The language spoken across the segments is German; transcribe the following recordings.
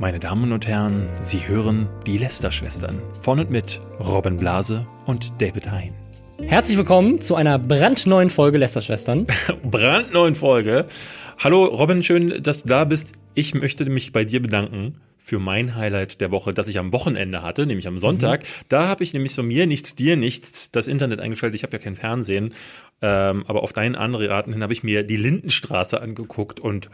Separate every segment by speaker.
Speaker 1: Meine Damen und Herren, Sie hören die Lester-Schwestern von und mit Robin Blase und David Hein.
Speaker 2: Herzlich willkommen zu einer brandneuen Folge Lester-Schwestern.
Speaker 1: Brandneuen Folge. Hallo Robin, schön, dass du da bist. Ich möchte mich bei dir bedanken für mein Highlight der Woche, das ich am Wochenende hatte, nämlich am Sonntag. Mhm. Da habe ich nämlich von mir nichts, dir nichts, das Internet eingeschaltet. Ich habe ja kein Fernsehen, ähm, aber auf deinen Anraten hin habe ich mir die Lindenstraße angeguckt und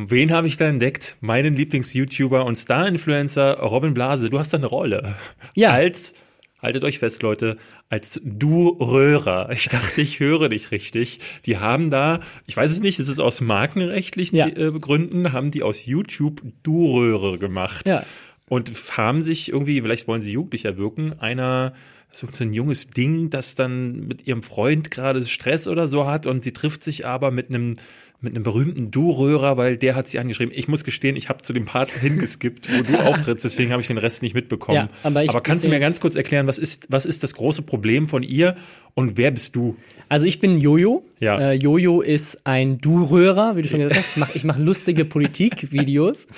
Speaker 1: Wen habe ich da entdeckt? Meinen Lieblings-YouTuber und Star-Influencer Robin Blase. Du hast da eine Rolle. Ja. Als, haltet euch fest, Leute, als Du-Röhrer. Ich dachte, ich höre dich richtig. Die haben da, ich weiß es nicht, ist es aus markenrechtlichen ja. Äh, Gründen, haben die aus YouTube Du-Röhre gemacht. Ja. Und haben sich irgendwie, vielleicht wollen sie jugendlicher wirken, einer so ein junges Ding, das dann mit ihrem Freund gerade Stress oder so hat und sie trifft sich aber mit einem mit einem berühmten Du-Röhrer, weil der hat sie angeschrieben. Ich muss gestehen, ich habe zu dem Part hingeskippt, wo du auftrittst, deswegen habe ich den Rest nicht mitbekommen. Ja, aber, aber kannst du mir ganz kurz erklären, was ist, was ist das große Problem von ihr und wer bist du?
Speaker 2: Also ich bin Jojo. Ja. Äh, Jojo ist ein Du-Röhrer, wie du schon gesagt hast. Ich mache mach lustige Politik-Videos.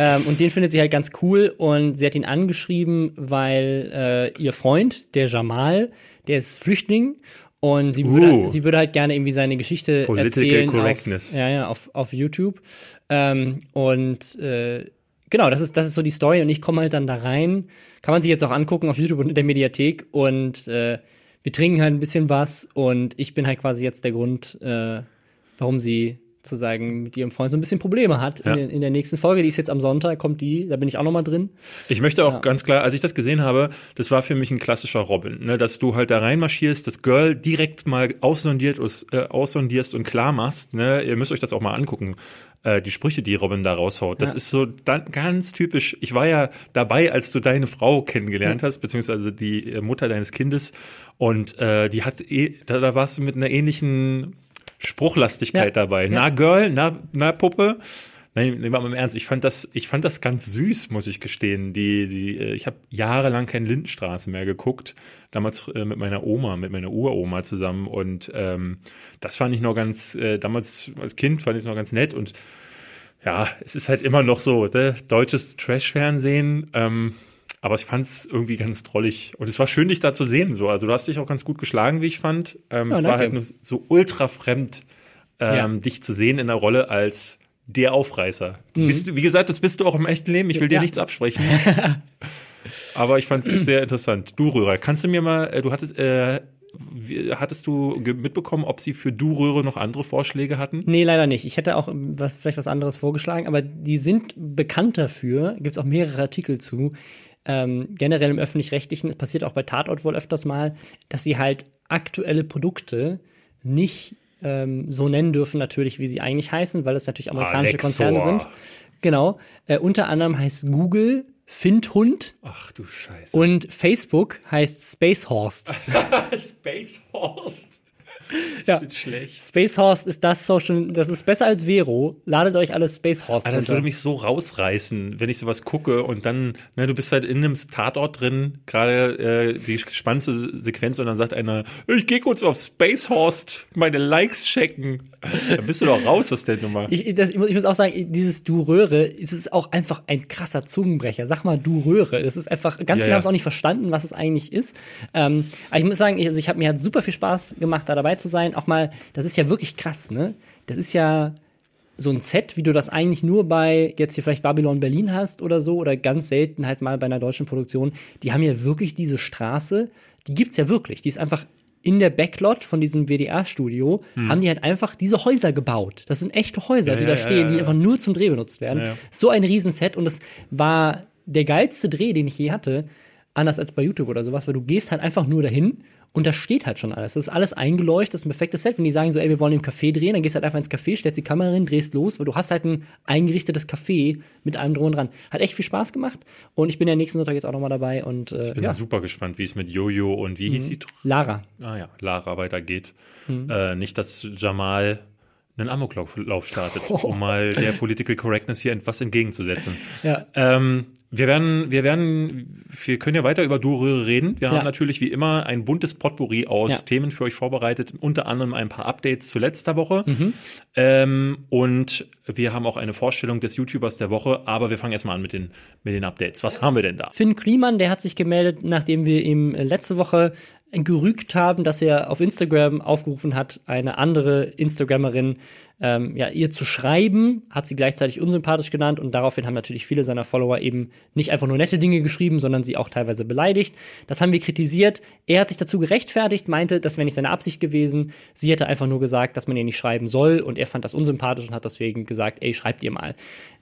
Speaker 2: Ähm, und den findet sie halt ganz cool und sie hat ihn angeschrieben, weil äh, ihr Freund, der Jamal, der ist Flüchtling und sie würde, uh. sie würde halt gerne irgendwie seine Geschichte Political erzählen. Correctness. Auf, ja, ja, auf, auf YouTube. Ähm, und äh, genau, das ist, das ist so die Story. Und ich komme halt dann da rein. Kann man sich jetzt auch angucken auf YouTube und in der Mediathek. Und äh, wir trinken halt ein bisschen was. Und ich bin halt quasi jetzt der Grund, äh, warum sie sozusagen mit ihrem Freund so ein bisschen Probleme hat. Ja. In, in, der nächsten Folge, die ist jetzt am Sonntag, kommt die, da bin ich auch nochmal drin.
Speaker 1: Ich möchte auch ja. ganz klar, als ich das gesehen habe, das war für mich ein klassischer Robin, ne? dass du halt da reinmarschierst, das Girl direkt mal aussondiert, äh, aussondierst und klar machst. Ne? Ihr müsst euch das auch mal angucken äh, die Sprüche, die Robin da raushaut. Das ja. ist so dann ganz typisch. Ich war ja dabei, als du deine Frau kennengelernt hast, beziehungsweise die äh, Mutter deines Kindes. Und äh, die hat, eh, da, da warst du mit einer ähnlichen Spruchlastigkeit ja. dabei. Ja. Na Girl, na, na Puppe. Nein, nehmen wir mal im Ernst. Ich fand das, ich fand das ganz süß, muss ich gestehen. Die, die, äh, ich habe jahrelang keine Lindenstraße mehr geguckt. Damals äh, mit meiner Oma, mit meiner Uroma zusammen. Und ähm, das fand ich noch ganz, äh, damals als Kind fand ich es noch ganz nett. Und ja, es ist halt immer noch so, ne? deutsches Trash-Fernsehen. Ähm, aber ich fand es irgendwie ganz drollig. Und es war schön, dich da zu sehen. So. Also du hast dich auch ganz gut geschlagen, wie ich fand. Ähm, oh, es war halt nur so ultra fremd, ähm, ja. dich zu sehen in der Rolle als der Aufreißer. Mhm. Bist, wie gesagt, das bist du auch im echten Leben. Ich will ja. dir nichts absprechen. Aber ich fand es sehr interessant. Du Röhrer, kannst du mir mal, äh, du hattest, äh, hattest du mitbekommen, ob sie für Du-Röhre noch andere Vorschläge hatten?
Speaker 2: Nee, leider nicht. Ich hätte auch was, vielleicht was anderes vorgeschlagen, aber die sind bekannt dafür, gibt es auch mehrere Artikel zu, ähm, generell im öffentlich-rechtlichen, es passiert auch bei Tatort wohl öfters mal, dass sie halt aktuelle Produkte nicht ähm, so nennen dürfen, natürlich, wie sie eigentlich heißen, weil es natürlich amerikanische Alexor. Konzerne sind. Genau. Äh, unter anderem heißt Google Findhund.
Speaker 1: Ach du Scheiße.
Speaker 2: Und Facebook heißt Spacehorst.
Speaker 1: Spacehorst
Speaker 2: ja. ist schlecht. Space Horse ist das Social, das ist besser als Vero. Ladet euch alle Space Horse
Speaker 1: ah, Das würde mich so rausreißen, wenn ich sowas gucke und dann, ne, du bist halt in einem Tatort drin, gerade äh, die spannendste Sequenz und dann sagt einer, ich gehe kurz auf Space Horse meine Likes checken. Dann bist du doch raus aus der Nummer.
Speaker 2: Ich, das, ich, muss, ich muss auch sagen, dieses Du Röhre, ist es auch einfach ein krasser Zungenbrecher. Sag mal Du Röhre. Es ist einfach, ganz ja, viele ja. haben es auch nicht verstanden, was es eigentlich ist. Ähm, aber ich muss sagen, ich, also ich habe mir hat super viel Spaß gemacht, da dabei zu sein. Auch mal, das ist ja wirklich krass, ne? Das ist ja so ein Set, wie du das eigentlich nur bei jetzt hier vielleicht Babylon Berlin hast oder so, oder ganz selten halt mal bei einer deutschen Produktion. Die haben ja wirklich diese Straße, die gibt's ja wirklich. Die ist einfach in der Backlot von diesem WDR-Studio hm. haben die halt einfach diese Häuser gebaut. Das sind echte Häuser, ja, die da ja, stehen, ja, die einfach nur zum Dreh benutzt werden. So ein Riesenset und es war der geilste Dreh, den ich je hatte, anders als bei YouTube oder sowas, weil du gehst halt einfach nur dahin und da steht halt schon alles. Das ist alles eingeleuchtet, das ist ein perfektes Set. Wenn die sagen so, ey, wir wollen im Café drehen, dann gehst du halt einfach ins Café, stellst die Kamera hin, drehst los, weil du hast halt ein eingerichtetes Café mit allem drum und dran. Hat echt viel Spaß gemacht und ich bin ja nächsten Sonntag jetzt auch nochmal dabei und
Speaker 1: äh, Ich bin
Speaker 2: ja.
Speaker 1: super gespannt, wie es mit Jojo und wie mhm. hieß sie?
Speaker 2: Lara.
Speaker 1: Ah ja, Lara weitergeht. Mhm. Äh, nicht, dass Jamal einen Amoklauf startet, oh. um mal der Political Correctness hier etwas entgegenzusetzen. Ja. Ähm, wir werden, wir werden, wir können ja weiter über Durröhre reden. Wir ja. haben natürlich wie immer ein buntes Potpourri aus ja. Themen für euch vorbereitet, unter anderem ein paar Updates zu letzter Woche. Mhm. Ähm, und wir haben auch eine Vorstellung des YouTubers der Woche, aber wir fangen erstmal an mit den, mit den Updates. Was haben wir denn da?
Speaker 2: Finn Kliemann, der hat sich gemeldet, nachdem wir ihm letzte Woche gerügt haben, dass er auf Instagram aufgerufen hat, eine andere Instagrammerin ähm, ja, ihr zu schreiben, hat sie gleichzeitig unsympathisch genannt und daraufhin haben natürlich viele seiner Follower eben nicht einfach nur nette Dinge geschrieben, sondern sie auch teilweise beleidigt. Das haben wir kritisiert. Er hat sich dazu gerechtfertigt, meinte, das wäre nicht seine Absicht gewesen. Sie hätte einfach nur gesagt, dass man ihr nicht schreiben soll und er fand das unsympathisch und hat deswegen gesagt, ey, schreibt ihr mal.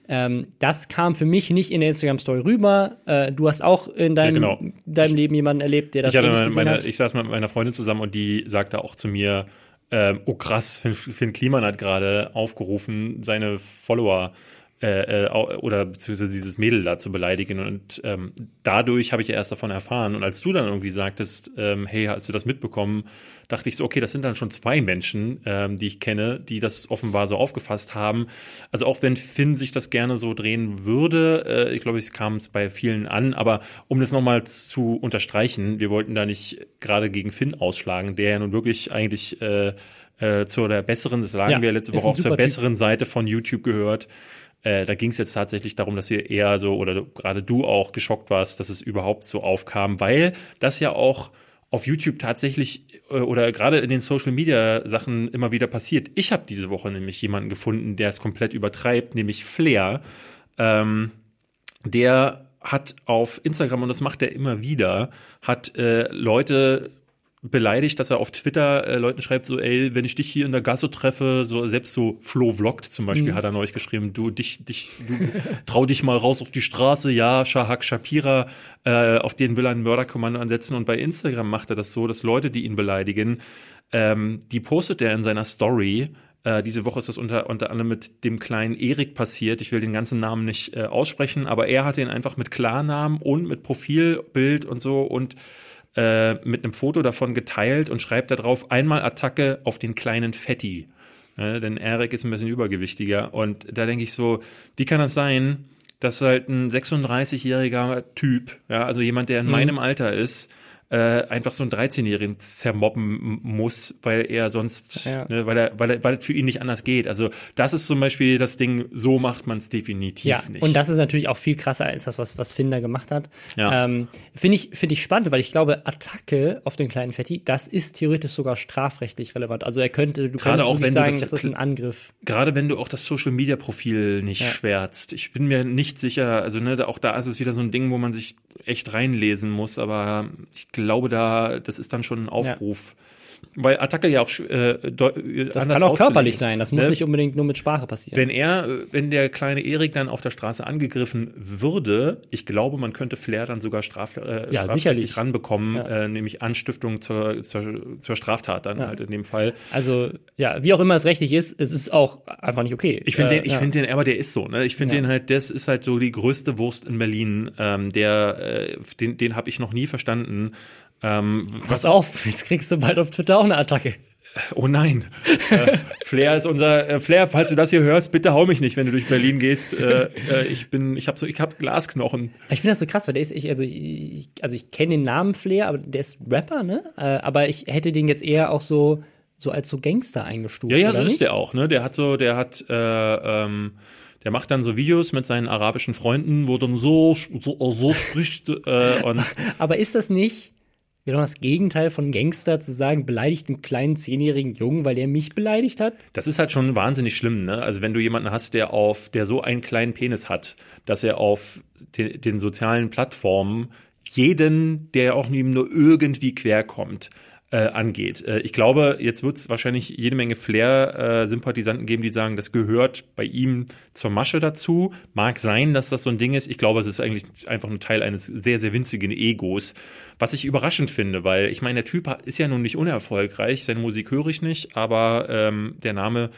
Speaker 2: Ähm, das kam für mich nicht in der Instagram-Story rüber. Äh, du hast auch in deinem, ja, genau. deinem Leben jemanden erlebt, der das
Speaker 1: ich hatte meine, hat. Ich saß mit meiner Freundin zusammen und die sagte auch zu mir, ähm, oh krass, Finn, Finn Kliman hat gerade aufgerufen, seine Follower äh, äh, oder beziehungsweise dieses Mädel da zu beleidigen. Und ähm, dadurch habe ich ja erst davon erfahren. Und als du dann irgendwie sagtest, ähm, hey, hast du das mitbekommen, dachte ich so, okay, das sind dann schon zwei Menschen, ähm, die ich kenne, die das offenbar so aufgefasst haben. Also auch wenn Finn sich das gerne so drehen würde, äh, ich glaube, es kam bei vielen an, aber um das nochmal zu unterstreichen, wir wollten da nicht gerade gegen Finn ausschlagen, der ja nun wirklich eigentlich äh, äh, zu der besseren, das sagen ja, wir letzte Woche auch zur besseren typ. Seite von YouTube gehört. Äh, da ging es jetzt tatsächlich darum, dass wir eher so, oder gerade du auch geschockt warst, dass es überhaupt so aufkam, weil das ja auch auf YouTube tatsächlich äh, oder gerade in den Social Media Sachen immer wieder passiert. Ich habe diese Woche nämlich jemanden gefunden, der es komplett übertreibt, nämlich Flair. Ähm, der hat auf Instagram, und das macht er immer wieder, hat äh, Leute beleidigt, dass er auf Twitter äh, Leuten schreibt, so, ey, wenn ich dich hier in der Gasse treffe, so selbst so Flo vloggt zum Beispiel, mhm. hat er neulich geschrieben, du dich, dich, du trau dich mal raus auf die Straße, ja, Shahak Shapira, äh, auf den will er ein Mörderkommando ansetzen und bei Instagram macht er das so, dass Leute, die ihn beleidigen, ähm, die postet er in seiner Story, äh, diese Woche ist das unter, unter anderem mit dem kleinen Erik passiert. Ich will den ganzen Namen nicht äh, aussprechen, aber er hat ihn einfach mit Klarnamen und mit Profilbild und so und äh, mit einem Foto davon geteilt und schreibt da drauf einmal Attacke auf den kleinen Fetti. Ja, denn Erik ist ein bisschen übergewichtiger. Und da denke ich so, wie kann das sein, dass halt ein 36-jähriger Typ, ja, also jemand, der in mhm. meinem Alter ist, äh, einfach so einen 13-Jährigen zermobben muss, weil er sonst, ja. ne, weil er, weil er, weil es für ihn nicht anders geht. Also das ist zum Beispiel das Ding, so macht man es definitiv
Speaker 2: ja,
Speaker 1: nicht.
Speaker 2: Und das ist natürlich auch viel krasser als das, was, was Finder gemacht hat. Ja. Ähm, Finde ich, finde ich spannend, weil ich glaube, Attacke auf den kleinen Fetti, das ist theoretisch sogar strafrechtlich relevant. Also er könnte, du
Speaker 1: gerade auch wenn sagen,
Speaker 2: das, das, ist ein Angriff.
Speaker 1: Gerade wenn du auch das Social Media Profil nicht ja. schwärzt. Ich bin mir nicht sicher, also ne, auch da ist es wieder so ein Ding, wo man sich echt reinlesen muss, aber ich glaube, da, das ist dann schon ein Aufruf. Ja weil Attacke ja auch äh,
Speaker 2: das kann auch körperlich sein. Das muss ne? nicht unbedingt nur mit Sprache passieren.
Speaker 1: Wenn er, wenn der kleine Erik dann auf der Straße angegriffen würde, ich glaube, man könnte Flair dann sogar straf, äh,
Speaker 2: ja, sicherlich
Speaker 1: ranbekommen, ja. äh, nämlich Anstiftung zur, zur, zur Straftat dann ja. halt in dem Fall.
Speaker 2: Also ja, wie auch immer es rechtlich ist, es ist auch einfach nicht okay.
Speaker 1: Ich finde äh, den, ich ja. finde den, aber der ist so. Ne? Ich finde den halt, das ist halt so die größte Wurst in Berlin. Ähm, der, äh, den, den habe ich noch nie verstanden.
Speaker 2: Ähm, Pass auf, jetzt kriegst du bald auf Twitter auch eine Attacke.
Speaker 1: Oh nein. äh, Flair ist unser äh, Flair, falls du das hier hörst, bitte hau mich nicht, wenn du durch Berlin gehst. Äh, äh ich bin, ich habe so, ich habe Glasknochen.
Speaker 2: Ich finde das so krass, weil der ist, ich, also ich, also ich kenne den Namen Flair, aber der ist Rapper, ne? Äh, aber ich hätte den jetzt eher auch so, so als so Gangster eingestuft.
Speaker 1: Ja, ja, so
Speaker 2: nicht?
Speaker 1: ist der auch, ne? Der hat so, der hat, äh, ähm, der macht dann so Videos mit seinen arabischen Freunden, wo dann so, so, so spricht. Und
Speaker 2: aber ist das nicht? Genau das Gegenteil von Gangster zu sagen, beleidigt einen kleinen zehnjährigen Jungen, weil er mich beleidigt hat.
Speaker 1: Das ist halt schon wahnsinnig schlimm, ne? Also wenn du jemanden hast, der auf, der so einen kleinen Penis hat, dass er auf den, den sozialen Plattformen jeden, der auch ihm nur irgendwie quer kommt, äh, angeht. Äh, ich glaube, jetzt wird es wahrscheinlich jede Menge Flair-Sympathisanten geben, die sagen, das gehört bei ihm zur Masche dazu. Mag sein, dass das so ein Ding ist. Ich glaube, es ist eigentlich einfach ein Teil eines sehr, sehr winzigen Egos. Was ich überraschend finde, weil ich meine, der Typ ist ja nun nicht unerfolgreich. Seine Musik höre ich nicht, aber ähm, der Name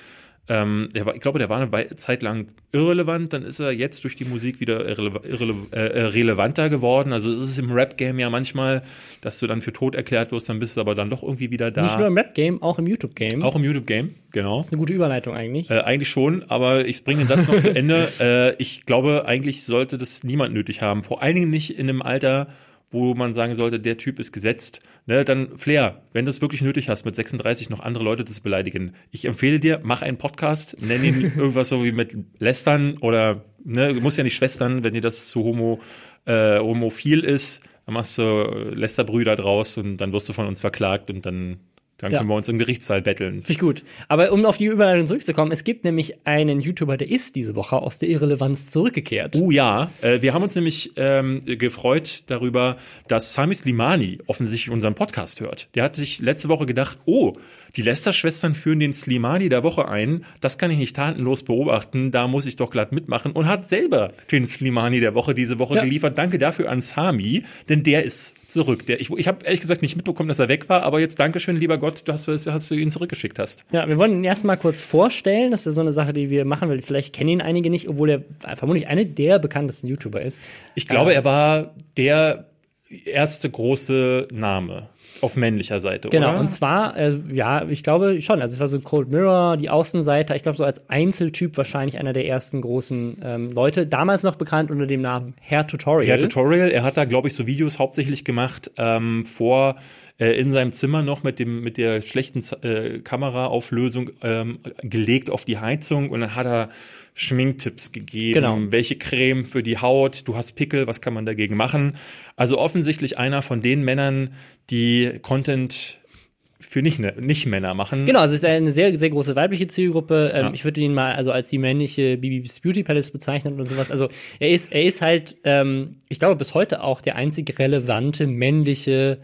Speaker 1: ähm, der war, ich glaube, der war eine Zeit lang irrelevant, dann ist er jetzt durch die Musik wieder irrele irrele äh, relevanter geworden. Also es ist im Rap-Game ja manchmal, dass du dann für tot erklärt wirst, dann bist du aber dann doch irgendwie wieder da.
Speaker 2: Nicht nur im Rap-Game, auch im YouTube-Game.
Speaker 1: Auch im YouTube-Game, genau.
Speaker 2: Das ist eine gute Überleitung eigentlich.
Speaker 1: Äh, eigentlich schon, aber ich bringe den Satz noch zu Ende. Äh, ich glaube, eigentlich sollte das niemand nötig haben. Vor allen Dingen nicht in einem Alter, wo man sagen sollte, der Typ ist gesetzt, ne, dann Flair, wenn du es wirklich nötig hast, mit 36 noch andere Leute zu beleidigen. Ich empfehle dir, mach einen Podcast, nenn ihn irgendwas so wie mit Lästern oder, ne, du musst ja nicht Schwestern, wenn dir das zu homo, äh, homophil ist, dann machst du Lästerbrüder draus und dann wirst du von uns verklagt und dann dann können ja. wir uns im Gerichtssaal betteln.
Speaker 2: Finde ich gut. Aber um auf die Überleitung zurückzukommen, es gibt nämlich einen YouTuber, der ist diese Woche aus der Irrelevanz zurückgekehrt.
Speaker 1: Oh ja, äh, wir haben uns nämlich ähm, gefreut darüber, dass Sami Slimani offensichtlich unseren Podcast hört. Der hat sich letzte Woche gedacht, oh, die Lester-Schwestern führen den Slimani der Woche ein. Das kann ich nicht tatenlos beobachten. Da muss ich doch glatt mitmachen. Und hat selber den Slimani der Woche diese Woche ja. geliefert. Danke dafür an Sami, denn der ist zurück. Der, ich ich habe ehrlich gesagt nicht mitbekommen, dass er weg war, aber jetzt Dankeschön, lieber Gott, dass, dass du ihn zurückgeschickt hast.
Speaker 2: Ja, wir wollen ihn erstmal kurz vorstellen. Das ist so eine Sache, die wir machen, weil vielleicht kennen ihn einige nicht, obwohl er vermutlich einer der bekanntesten YouTuber ist.
Speaker 1: Ich glaube, äh, er war der erste große Name auf männlicher Seite,
Speaker 2: genau,
Speaker 1: oder?
Speaker 2: und zwar, äh, ja, ich glaube schon. Also es war so Cold Mirror, die Außenseiter, ich glaube so als Einzeltyp wahrscheinlich einer der ersten großen ähm, Leute. Damals noch bekannt unter dem Namen Hair Tutorial.
Speaker 1: Hair Tutorial, er hat da, glaube ich, so Videos hauptsächlich gemacht ähm, vor äh, in seinem Zimmer noch mit dem mit der schlechten äh, Kameraauflösung ähm, gelegt auf die Heizung und dann hat er Schminktipps gegeben, genau. welche Creme für die Haut, du hast Pickel, was kann man dagegen machen? Also offensichtlich einer von den Männern, die Content für nicht, nicht Männer machen.
Speaker 2: Genau, also es ist eine sehr, sehr große weibliche Zielgruppe. Ähm, ja. Ich würde ihn mal also als die männliche BB's Beauty Palace bezeichnen und sowas. Also er ist, er ist halt, ähm, ich glaube, bis heute auch der einzig relevante männliche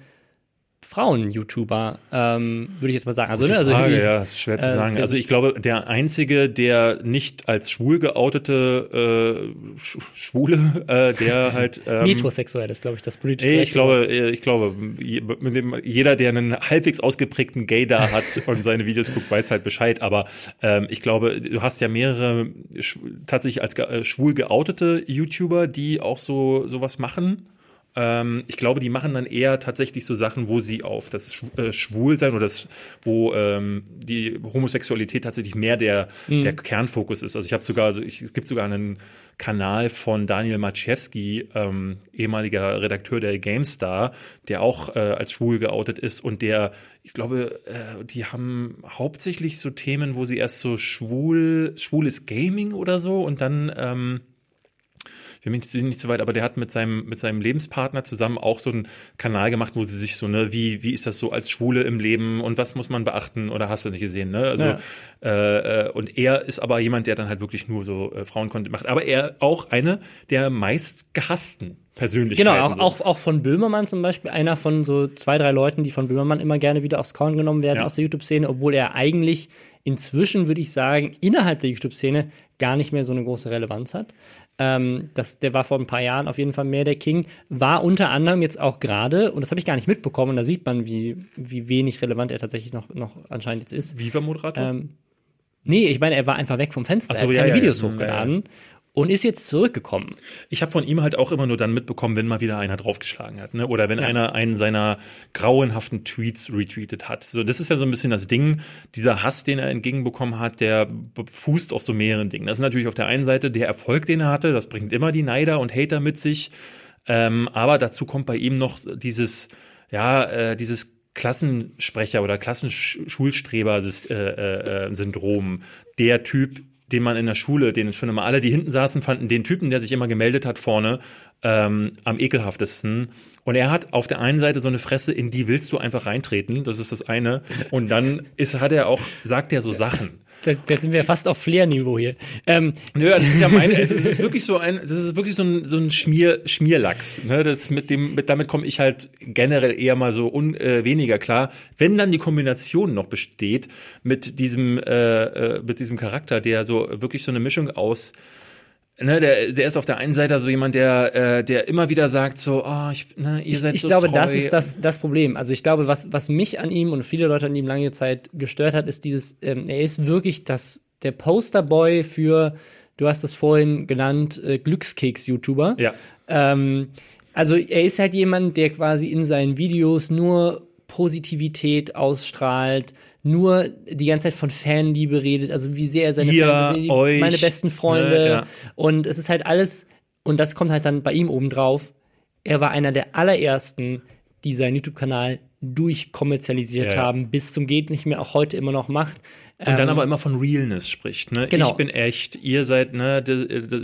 Speaker 2: Frauen-YouTuber, ähm, würde ich jetzt mal sagen.
Speaker 1: Also, ne, also Frage, ja, ist schwer zu äh, sagen. Also ich glaube, der einzige, der nicht als schwul geoutete äh, Sch Schwule, äh, der halt
Speaker 2: ähm, metrosexuell ist, glaube ich, das politische.
Speaker 1: Ich glaube, äh, ich glaube, jeder, der einen halbwegs ausgeprägten Gay da hat und seine Videos guckt, weiß halt Bescheid. Aber ähm, ich glaube, du hast ja mehrere tatsächlich als äh, schwul geoutete YouTuber, die auch so sowas machen. Ähm, ich glaube, die machen dann eher tatsächlich so Sachen, wo sie auf das Sch äh, Schwulsein oder das, wo ähm, die Homosexualität tatsächlich mehr der, mhm. der Kernfokus ist. Also ich habe sogar, also ich, es gibt sogar einen Kanal von Daniel Maciewski, ähm, ehemaliger Redakteur der GameStar, der auch äh, als schwul geoutet ist und der, ich glaube, äh, die haben hauptsächlich so Themen, wo sie erst so schwul, schwules Gaming oder so und dann ähm, wir mich nicht so weit, aber der hat mit seinem, mit seinem Lebenspartner zusammen auch so einen Kanal gemacht, wo sie sich so, ne, wie, wie ist das so als Schwule im Leben und was muss man beachten oder hast du nicht gesehen, ne? Also, ja. äh, äh und er ist aber jemand, der dann halt wirklich nur so äh, Frauencontent macht. Aber er auch eine der meist gehassten Persönlichkeiten.
Speaker 2: Genau, auch, so. auch, auch von Böhmermann zum Beispiel, einer von so zwei, drei Leuten, die von Böhmermann immer gerne wieder aufs Korn genommen werden ja. aus der YouTube-Szene, obwohl er eigentlich inzwischen, würde ich sagen, innerhalb der YouTube-Szene gar nicht mehr so eine große Relevanz hat. Ähm, das, der war vor ein paar Jahren auf jeden Fall mehr der King. War unter anderem jetzt auch gerade, und das habe ich gar nicht mitbekommen, da sieht man, wie, wie wenig relevant er tatsächlich noch, noch anscheinend jetzt ist.
Speaker 1: Viva-Moderator? Ähm,
Speaker 2: nee, ich meine, er war einfach weg vom Fenster. So, er hat keine ja, Videos ja, hochgeladen. Ja, und ist jetzt zurückgekommen.
Speaker 1: Ich habe von ihm halt auch immer nur dann mitbekommen, wenn mal wieder einer draufgeschlagen hat, ne? Oder wenn ja. einer einen seiner grauenhaften Tweets retweetet hat. So, das ist ja so ein bisschen das Ding. Dieser Hass, den er entgegenbekommen hat, der fußt auf so mehreren Dingen. Das ist natürlich auf der einen Seite der Erfolg, den er hatte. Das bringt immer die Neider und Hater mit sich. Ähm, aber dazu kommt bei ihm noch dieses, ja, äh, dieses Klassensprecher oder Klassenschulstreber-Syndrom. Äh, äh, der Typ, den man in der Schule, den schon immer alle, die hinten saßen, fanden den Typen, der sich immer gemeldet hat vorne, ähm, am ekelhaftesten. Und er hat auf der einen Seite so eine Fresse, in die willst du einfach reintreten, das ist das eine. Und dann ist, hat er auch, sagt er so Sachen.
Speaker 2: Das, jetzt sind wir fast auf Flair-Niveau hier. Ähm.
Speaker 1: Nö, das ist ja meine, also das ist wirklich so ein, das ist wirklich so ein, so ein Schmier, Schmierlachs. Ne? Das mit dem, mit, damit komme ich halt generell eher mal so un, äh, weniger klar. Wenn dann die Kombination noch besteht mit diesem, äh, äh, mit diesem Charakter, der so wirklich so eine Mischung aus ne, der, der ist auf der einen Seite so jemand, der, äh, der immer wieder sagt so, oh, ich, ne, ihr seid
Speaker 2: ich, ich
Speaker 1: so
Speaker 2: glaube,
Speaker 1: treu.
Speaker 2: das ist das, das Problem. Also ich glaube, was, was mich an ihm und viele Leute an ihm lange Zeit gestört hat, ist dieses, ähm, er ist wirklich das der Posterboy für, du hast es vorhin genannt, äh, Glückskeks-YouTuber.
Speaker 1: Ja.
Speaker 2: Ähm, also er ist halt jemand, der quasi in seinen Videos nur Positivität ausstrahlt, nur die ganze Zeit von Fanliebe redet, also wie sehr er seine
Speaker 1: Ihr,
Speaker 2: Fans, die-
Speaker 1: euch,
Speaker 2: meine besten Freunde.
Speaker 1: ne, ja.
Speaker 2: Und es ist halt alles, und das kommt halt dann bei ihm oben drauf. Er war einer der allerersten, die seinen YouTube-Kanal durchkommerzialisiert
Speaker 1: Ja, ja.
Speaker 2: haben, bis zum geht nicht mehr, auch heute immer noch macht.
Speaker 1: Und dann aber immer von Realness spricht. Ne?
Speaker 2: Ähm, Genau.
Speaker 1: Ich bin echt, ihr seid, ne,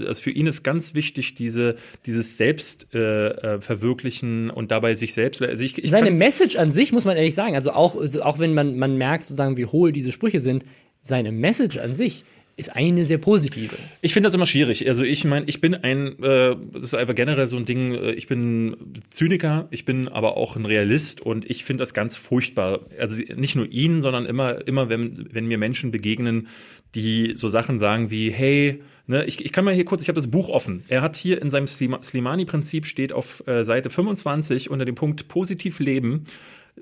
Speaker 1: also für ihn ist ganz wichtig, diese, dieses Selbst äh, äh, und dabei sich selbst. Also ich, ich
Speaker 2: Seine Message an sich, muss man ehrlich sagen, also auch, also auch wenn man, man merkt, sozusagen, wie hohl diese Sprüche sind, seine Message an sich ist eine sehr positive.
Speaker 1: Ich finde das immer schwierig. Also ich meine, ich bin ein, äh, das ist einfach generell so ein Ding, äh, ich bin Zyniker, ich bin aber auch ein Realist und ich finde das ganz furchtbar. Also nicht nur ihn, sondern immer, immer wenn, wenn mir Menschen begegnen, die so Sachen sagen wie, hey, ne, ich, ich kann mal hier kurz, ich habe das Buch offen. Er hat hier in seinem Slima- Slimani-Prinzip steht auf äh, Seite 25 unter dem Punkt Positiv leben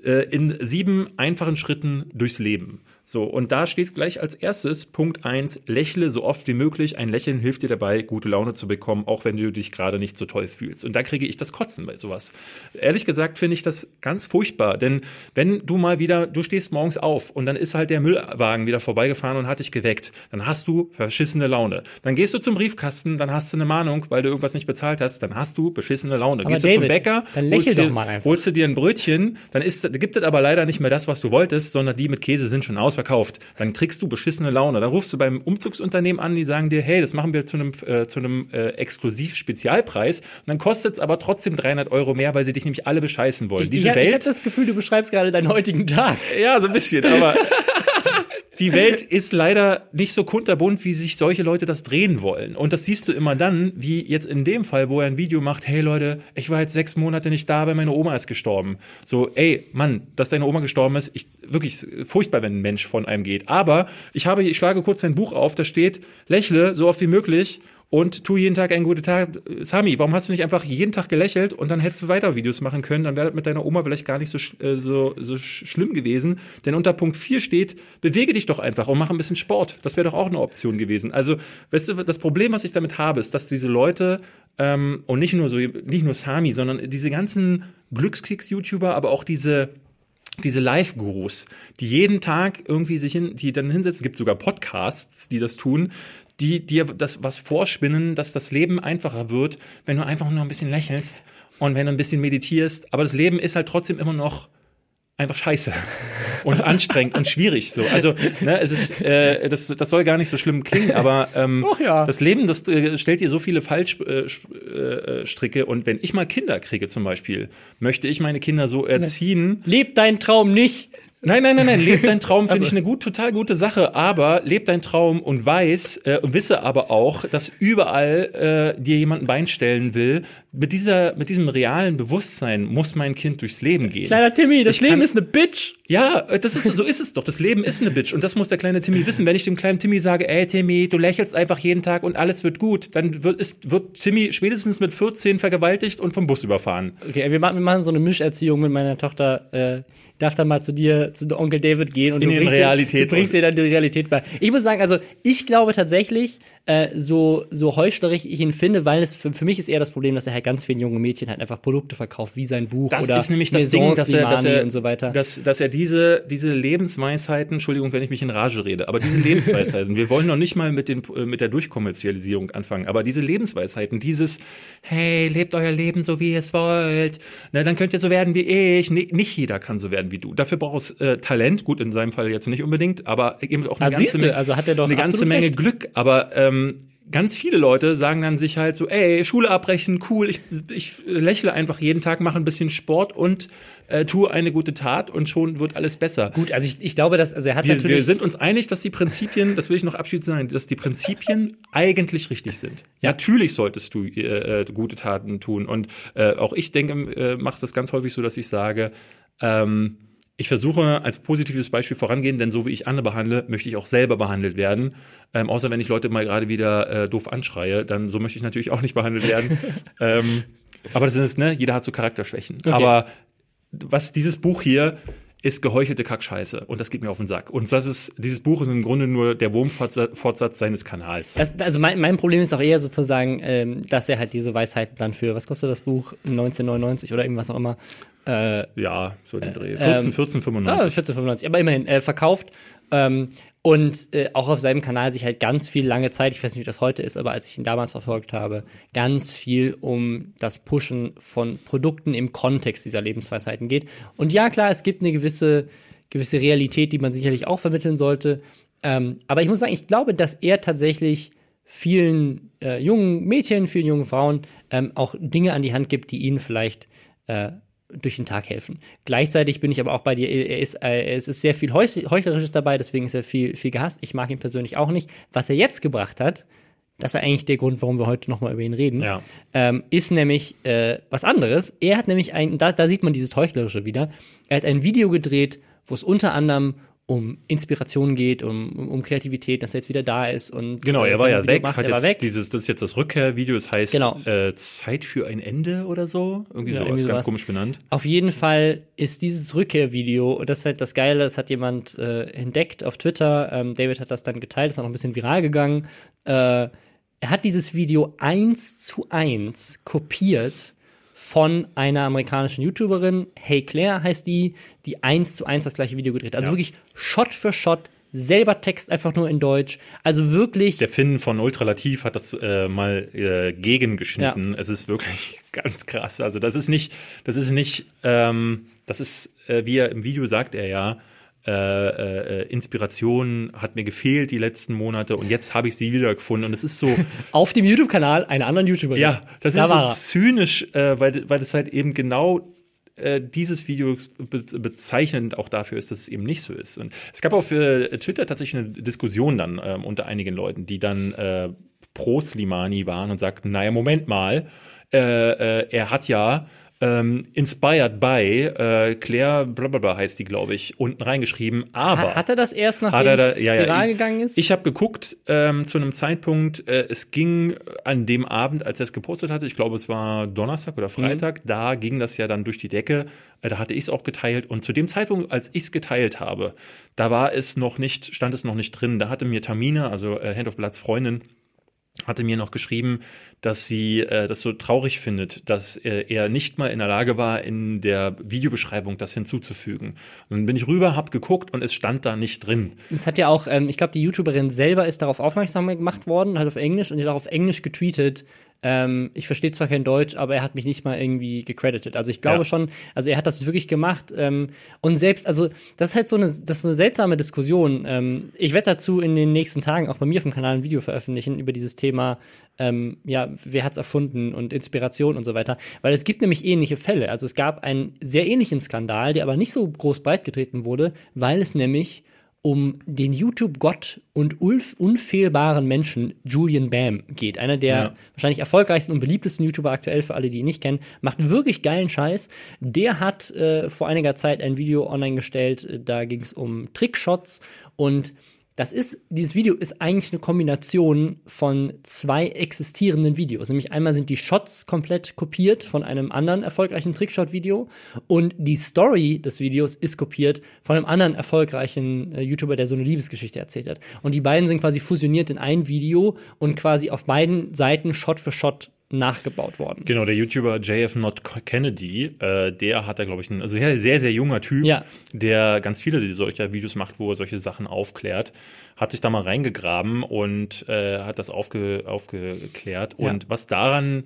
Speaker 1: äh, in sieben einfachen Schritten durchs Leben. So, und da steht gleich als erstes Punkt eins: lächle so oft wie möglich. Ein Lächeln hilft dir dabei, gute Laune zu bekommen, auch wenn du dich gerade nicht so toll fühlst. Und da kriege ich das Kotzen bei sowas. Ehrlich gesagt finde ich das ganz furchtbar, denn wenn du mal wieder, du stehst morgens auf und dann ist halt der Müllwagen wieder vorbeigefahren und hat dich geweckt, dann hast du verschissene Laune. Dann gehst du zum Briefkasten, dann hast du eine Mahnung, weil du irgendwas nicht bezahlt hast, dann hast du beschissene Laune.
Speaker 2: Aber
Speaker 1: gehst du zum
Speaker 2: David,
Speaker 1: Bäcker,
Speaker 2: dann
Speaker 1: holst dir-
Speaker 2: doch mal einfach.
Speaker 1: holst du dir ein Brötchen, dann ist, gibt es aber leider nicht mehr das, was du wolltest, sondern die mit Käse sind schon ausverkauft. Dann kriegst du beschissene Laune. Dann rufst du beim Umzugsunternehmen an, die sagen dir, hey, das machen wir zu einem, äh, zu einem äh, Exklusiv-Spezialpreis. Und dann kostet es aber trotzdem 300 Euro mehr, weil sie dich nämlich alle bescheißen wollen.
Speaker 2: ich,
Speaker 1: Diese
Speaker 2: ich, ich habe das Gefühl, du beschreibst gerade deinen heutigen Tag.
Speaker 1: ja, so ein bisschen, aber die Welt ist leider nicht so kunterbunt, wie sich solche Leute das drehen wollen. Und das siehst du immer dann, wie jetzt in dem Fall, wo er ein Video macht, hey Leute, ich war jetzt sechs Monate nicht da, weil meine Oma ist gestorben. So, ey, Mann, dass deine Oma gestorben ist, ich, wirklich furchtbar, wenn ein Mensch von einem geht. Aber ich habe, ich schlage kurz sein Buch auf, da steht, lächle so oft wie möglich und tu jeden Tag einen guten Tag. Sami, warum hast du nicht einfach jeden Tag gelächelt und dann hättest du weiter Videos machen können? Dann wäre das mit deiner Oma vielleicht gar nicht so, äh, so, so sch- schlimm gewesen. Denn unter Punkt 4 steht, bewege dich doch einfach und mach ein bisschen Sport. Das wäre doch auch eine Option gewesen. Also, weißt du, das Problem, was ich damit habe, ist, dass diese Leute ähm, und nicht nur so, nicht nur Sami, sondern diese ganzen Glückskicks-YouTuber, aber auch diese diese Live-Gurus, die jeden Tag irgendwie sich hin, die dann hinsetzen, es gibt sogar Podcasts, die das tun, die dir das was vorspinnen, dass das Leben einfacher wird, wenn du einfach nur ein bisschen lächelst und wenn du ein bisschen meditierst. Aber das Leben ist halt trotzdem immer noch einfach scheiße und anstrengend und schwierig so. Also, ne, es ist, äh, das, das soll gar nicht so schlimm klingen, aber ähm,
Speaker 2: ja.
Speaker 1: das Leben, das äh, stellt dir so viele Fallstricke äh, Stricke. und wenn ich mal Kinder kriege zum Beispiel, möchte ich meine Kinder so erziehen,
Speaker 2: Leb deinen Traum nicht.
Speaker 1: Nein, nein, nein, nein. Leb dein Traum finde
Speaker 2: Also-
Speaker 1: ich eine gut, total gute Sache. Aber leb dein Traum und weiß äh, und wisse aber auch, dass überall äh, dir jemand ein Bein stellen will. Mit dieser, mit diesem realen Bewusstsein muss mein Kind durchs Leben gehen.
Speaker 2: Kleiner Timmy, das
Speaker 1: Ich
Speaker 2: Leben
Speaker 1: kann-
Speaker 2: ist eine Bitch.
Speaker 1: Ja, äh, das ist, so ist es doch. Das Leben ist eine Bitch. Und das muss der kleine Timmy wissen. Wenn ich dem kleinen Timmy sage, ey Timmy, du lächelst einfach jeden Tag und alles wird gut, dann wird, ist, wird Timmy spätestens mit 14 vergewaltigt und vom Bus überfahren.
Speaker 2: Okay, wir machen, wir machen so eine Mischerziehung mit meiner Tochter. Äh, darf dann mal zu dir, zu Onkel David gehen und
Speaker 1: In
Speaker 2: du bringst,
Speaker 1: Realität-
Speaker 2: Ihr, du bringst dir dann die Realität bei. Ich muss sagen, also ich glaube tatsächlich, äh, so, so heuchlerisch ich ihn finde, weil es für, für mich ist eher das Problem, dass er halt ganz vielen jungen Mädchen halt einfach Produkte verkauft, wie sein Buch
Speaker 1: Das
Speaker 2: oder
Speaker 1: ist nämlich das Ding, dass er, dass er,
Speaker 2: und so weiter.
Speaker 1: Dass, dass er diese, diese Lebensweisheiten, Entschuldigung, wenn ich mich in Rage rede, aber diese Lebensweisheiten, wir wollen noch nicht mal mit, den, äh, mit der Durchkommerzialisierung anfangen, aber diese Lebensweisheiten, dieses, hey, lebt euer Leben so, wie ihr es wollt, na, dann könnt ihr so werden wie ich. Nee, nicht jeder kann so werden wie du. Dafür brauchst du äh, Talent, gut, in seinem Fall jetzt nicht unbedingt, aber eben auch eine
Speaker 2: Ah,
Speaker 1: ganze,
Speaker 2: siehste,
Speaker 1: Menge,
Speaker 2: also hat er doch
Speaker 1: eine ganze Menge
Speaker 2: recht.
Speaker 1: Glück, aber ähm, ganz viele Leute sagen dann sich halt so, ey, Schule abbrechen, cool, ich, ich lächle einfach jeden Tag, mache ein bisschen Sport und äh, tue eine gute Tat und schon wird alles besser.
Speaker 2: Gut, also ich, ich glaube, dass, also er hat
Speaker 1: Wir,
Speaker 2: natürlich.
Speaker 1: wir sind uns einig, dass die Prinzipien, das will ich noch abschließend sagen, dass die Prinzipien eigentlich richtig sind.
Speaker 2: Ja.
Speaker 1: Natürlich solltest du äh, äh, gute Taten tun. Und äh, auch ich denke, äh, mache das ganz häufig so, dass ich sage, ähm, ich versuche als positives Beispiel vorangehen, denn so wie ich andere behandle, möchte ich auch selber behandelt werden. Ähm, außer wenn ich Leute mal gerade wieder äh, doof anschreie, dann so möchte ich natürlich auch nicht behandelt werden. ähm, aber das ist, ne, jeder hat so Charakterschwächen.
Speaker 2: Okay.
Speaker 1: Aber was dieses Buch hier, ist geheuchelte Kackscheiße und das geht mir auf den Sack. Und das ist, dieses Buch ist im Grunde nur der Wurmfortsatz seines Kanals.
Speaker 2: Das, also mein, mein Problem ist auch eher sozusagen, ähm, dass er halt diese Weisheiten dann für, was kostet das Buch? 1999 oder irgendwas auch immer.
Speaker 1: Äh, ja, so den Dreh. 14, 14, 95.
Speaker 2: Ah, 14, 95, aber immerhin äh, verkauft. Ähm, und äh, auch auf seinem Kanal sich halt ganz viel lange Zeit, ich weiß nicht, wie das heute ist, aber als ich ihn damals verfolgt habe, ganz viel um das Pushen von Produkten im Kontext dieser Lebensweisheiten geht. Und ja, klar, es gibt eine gewisse, gewisse Realität, die man sicherlich auch vermitteln sollte. Ähm, aber ich muss sagen, ich glaube, dass er tatsächlich vielen äh, jungen Mädchen, vielen jungen Frauen ähm, auch Dinge an die Hand gibt, die ihnen vielleicht äh, durch den Tag helfen. Gleichzeitig bin ich aber auch bei dir, er ist, äh, es ist sehr viel Heuchlerisches dabei, deswegen ist er viel, viel gehasst. Ich mag ihn persönlich auch nicht. Was er jetzt gebracht hat, das ist eigentlich der Grund, warum wir heute nochmal über ihn reden,
Speaker 1: ja.
Speaker 2: ähm, ist nämlich äh, was anderes. Er hat nämlich ein, da, da sieht man dieses Heuchlerische wieder, er hat ein Video gedreht, wo es unter anderem um Inspiration geht, um, um, Kreativität, dass er jetzt wieder da ist und
Speaker 1: genau, er war ja weg,
Speaker 2: macht,
Speaker 1: hat jetzt
Speaker 2: weg.
Speaker 1: dieses, das ist jetzt das Rückkehrvideo, das heißt
Speaker 2: Genau.
Speaker 1: äh, Zeit für ein Ende oder so, irgendwie
Speaker 2: Ja,
Speaker 1: sowas,
Speaker 2: irgendwie
Speaker 1: ganz
Speaker 2: sowas.
Speaker 1: komisch benannt.
Speaker 2: Auf jeden Fall ist dieses Rückkehrvideo, und das ist halt das Geile, das hat jemand äh, entdeckt auf Twitter. Ähm, David hat das dann geteilt, ist auch noch ein bisschen viral gegangen. Äh, er hat dieses Video eins zu eins kopiert von einer amerikanischen YouTuberin, Hey Claire heißt die, die eins zu eins das gleiche Video gedreht. Also
Speaker 1: Ja.
Speaker 2: wirklich Shot für Shot, selber Text einfach nur in Deutsch. Also wirklich
Speaker 1: Der Finn von Ultralativ hat das äh, mal äh, gegengeschnitten. Es ist wirklich ganz krass. Also das ist nicht, das ist nicht, ähm, das ist, äh, wie er im Video sagt er ja, äh, äh, Inspiration hat mir gefehlt die letzten Monate und jetzt habe ich sie wiedergefunden und es ist so,
Speaker 2: auf dem YouTube-Kanal einer anderen YouTuberin.
Speaker 1: ja, das
Speaker 2: Da
Speaker 1: ist so zynisch, äh, weil, weil das halt eben genau äh, dieses Video be bezeichnend auch dafür ist, dass es eben nicht so ist. Und es gab auf äh, Twitter tatsächlich eine Diskussion dann ähm, unter einigen Leuten, die dann pro Slimani waren und sagten, naja, Moment mal, er hat ja ähm, inspired by äh, Claire blablabla heißt die, glaube ich, unten reingeschrieben, aber
Speaker 2: Ha- Hat er das erst, nachdem
Speaker 1: er da,
Speaker 2: es
Speaker 1: ja, ja, ich,
Speaker 2: gegangen ist?
Speaker 1: Ich habe geguckt ähm, zu einem Zeitpunkt, äh, es ging an dem Abend, als er es gepostet hatte, ich glaube, es war Donnerstag oder Freitag, da ging das ja dann durch die Decke, äh, da hatte ich es auch geteilt und zu dem Zeitpunkt, als ich es geteilt habe, da war es noch nicht, stand es noch nicht drin, da hatte mir Tamina, also äh, Hand of Bloods Freundin, hatte mir noch geschrieben, dass sie äh, das so traurig findet, dass äh, er nicht mal in der Lage war, in der Videobeschreibung das hinzuzufügen. Und dann bin ich rüber, hab geguckt und es stand da nicht drin.
Speaker 2: Es hat ja auch, ähm, ich glaube, die YouTuberin selber ist darauf aufmerksam gemacht worden, halt auf Englisch, und hat auch auf Englisch getweetet. Ähm, ich verstehe zwar kein Deutsch, aber er hat mich nicht mal irgendwie gecredited. Also ich glaube
Speaker 1: Ja.
Speaker 2: schon, also er hat das wirklich gemacht. Ähm, und selbst, also das ist halt so eine, das ist eine seltsame Diskussion. Ähm, ich werde dazu in den nächsten Tagen auch bei mir auf dem Kanal ein Video veröffentlichen über dieses Thema, ähm, ja, wer hat's erfunden und Inspiration und so weiter. Weil es gibt nämlich ähnliche Fälle. Also es gab einen sehr ähnlichen Skandal, der aber nicht so groß breit getreten wurde, weil es nämlich um den YouTube-Gott und ulf- unfehlbaren Menschen Julian Bam geht. Einer der
Speaker 1: Ja.
Speaker 2: wahrscheinlich erfolgreichsten und beliebtesten YouTuber aktuell für alle, die ihn nicht kennen. Macht wirklich geilen Scheiß. Der hat äh, vor einiger Zeit ein Video online gestellt. äh, Da ging es um Trickshots und das ist, dieses Video ist eigentlich eine Kombination von zwei existierenden Videos. Nämlich einmal sind die Shots komplett kopiert von einem anderen erfolgreichen Trickshot-Video und die Story des Videos ist kopiert von einem anderen erfolgreichen äh, YouTuber, der so eine Liebesgeschichte erzählt hat. Und die beiden sind quasi fusioniert in ein Video und quasi auf beiden Seiten Shot für Shot nachgebaut worden.
Speaker 1: Genau, der YouTuber JF Not Kennedy, äh, der hat da, glaube ich, einen also sehr, sehr, sehr junger Typ,
Speaker 2: Ja.
Speaker 1: der ganz viele solcher Videos macht, wo er solche Sachen aufklärt, hat sich da mal reingegraben und äh, hat das aufge, aufgeklärt.
Speaker 2: Ja.
Speaker 1: Und was daran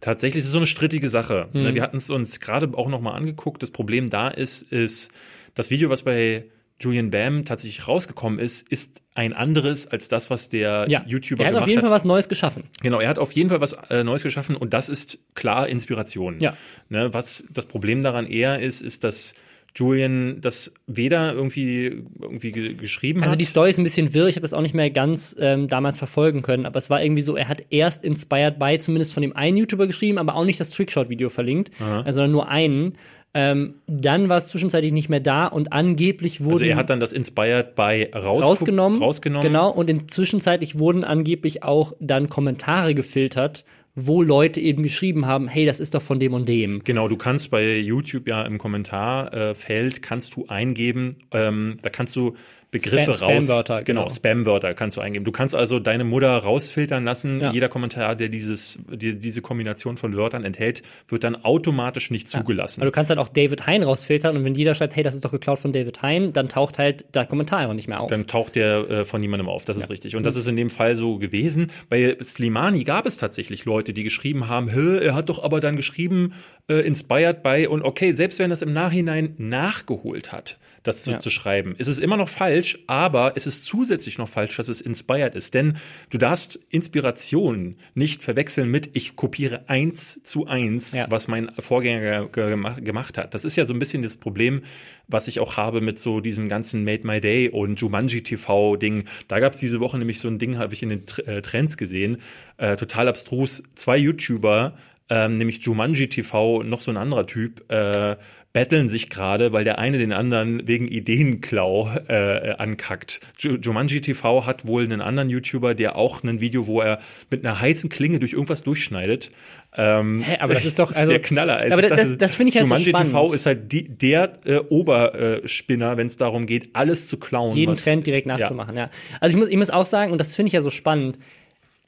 Speaker 1: tatsächlich ist so eine strittige Sache.
Speaker 2: Mhm.
Speaker 1: Ne, Wir hatten es uns gerade auch noch mal angeguckt. Das Problem da ist, ist das Video, was bei Julian Bam tatsächlich rausgekommen ist, ist ein anderes als das, was der
Speaker 2: Ja,
Speaker 1: YouTuber
Speaker 2: der hat
Speaker 1: gemacht
Speaker 2: auf jeden
Speaker 1: hat.
Speaker 2: Fall was Neues geschaffen.
Speaker 1: Genau, er hat auf jeden Fall was äh, Neues geschaffen und das ist klar Inspiration.
Speaker 2: Ja.
Speaker 1: Ne, was das Problem daran eher ist, ist, dass Julian das weder irgendwie, irgendwie ge geschrieben
Speaker 2: Also
Speaker 1: hat.
Speaker 2: die Story ist ein bisschen wirr, ich habe das auch nicht mehr ganz ähm, damals verfolgen können, aber es war irgendwie so, er hat erst Inspired by zumindest von dem einen YouTuber geschrieben, aber auch nicht das Trickshot-Video verlinkt, äh, sondern nur einen. Ähm, dann war es zwischenzeitlich nicht mehr da und angeblich wurden
Speaker 1: also er hat dann das Inspired by rausgu-
Speaker 2: rausgenommen.
Speaker 1: rausgenommen.
Speaker 2: Genau, und zwischenzeitlich wurden angeblich auch dann Kommentare gefiltert, wo Leute eben geschrieben haben, hey, das ist doch von dem und dem.
Speaker 1: Genau, du kannst bei YouTube ja im Kommentarfeld kannst du eingeben, ähm, da kannst du Begriffe
Speaker 2: Spam,
Speaker 1: raus.
Speaker 2: Spamwörter,
Speaker 1: genau,
Speaker 2: genau.
Speaker 1: Spamwörter kannst du eingeben. Du kannst also deine Mutter rausfiltern lassen.
Speaker 2: Ja.
Speaker 1: Jeder Kommentar, der dieses, die, diese Kombination von Wörtern enthält, wird dann automatisch nicht zugelassen.
Speaker 2: Also du kannst halt auch David Hein rausfiltern und wenn jeder schreibt, hey, das ist doch geklaut von David Hein, dann taucht halt der Kommentar einfach nicht mehr auf.
Speaker 1: dann taucht der äh, von niemandem auf. Das ist richtig. Und das ist in dem Fall so gewesen. Bei Slimani gab es tatsächlich Leute, die geschrieben haben, er hat doch aber dann geschrieben, äh, inspired by und okay, selbst wenn er das im Nachhinein nachgeholt hat, das zu,
Speaker 2: Ja.
Speaker 1: zu schreiben, ist es immer noch falsch, aber es ist zusätzlich noch falsch, dass es inspired ist. Denn du darfst Inspiration nicht verwechseln mit, ich kopiere eins zu eins,
Speaker 2: Ja.
Speaker 1: was mein Vorgänger ge- gemacht, hat. Das ist ja so ein bisschen das Problem, was ich auch habe mit so diesem ganzen Made My Day und Jumanji TV Ding. Da gab es diese Woche nämlich so ein Ding, habe ich in den äh, Trends gesehen, äh, total abstrus. Zwei YouTuber, ähm, nämlich Jumanji TV und noch so ein anderer Typ, äh, betteln sich gerade, weil der eine den anderen wegen Ideenklau äh, ankackt. Ju Jumanji TV hat wohl einen anderen YouTuber, der auch ein Video, wo er mit einer heißen Klinge durch irgendwas durchschneidet. Ähm,
Speaker 2: Hä, aber das ist doch- also-
Speaker 1: der Knaller. Also
Speaker 2: aber
Speaker 1: ich
Speaker 2: das- das finde ich halt so
Speaker 1: Jumanji TV
Speaker 2: spannend.
Speaker 1: ist halt die, der äh, Oberspinner, wenn es darum geht, alles zu klauen.
Speaker 2: jeden Trend direkt nachzumachen, ja. Also ich muss, ich muss auch sagen, und das finde ich ja so spannend,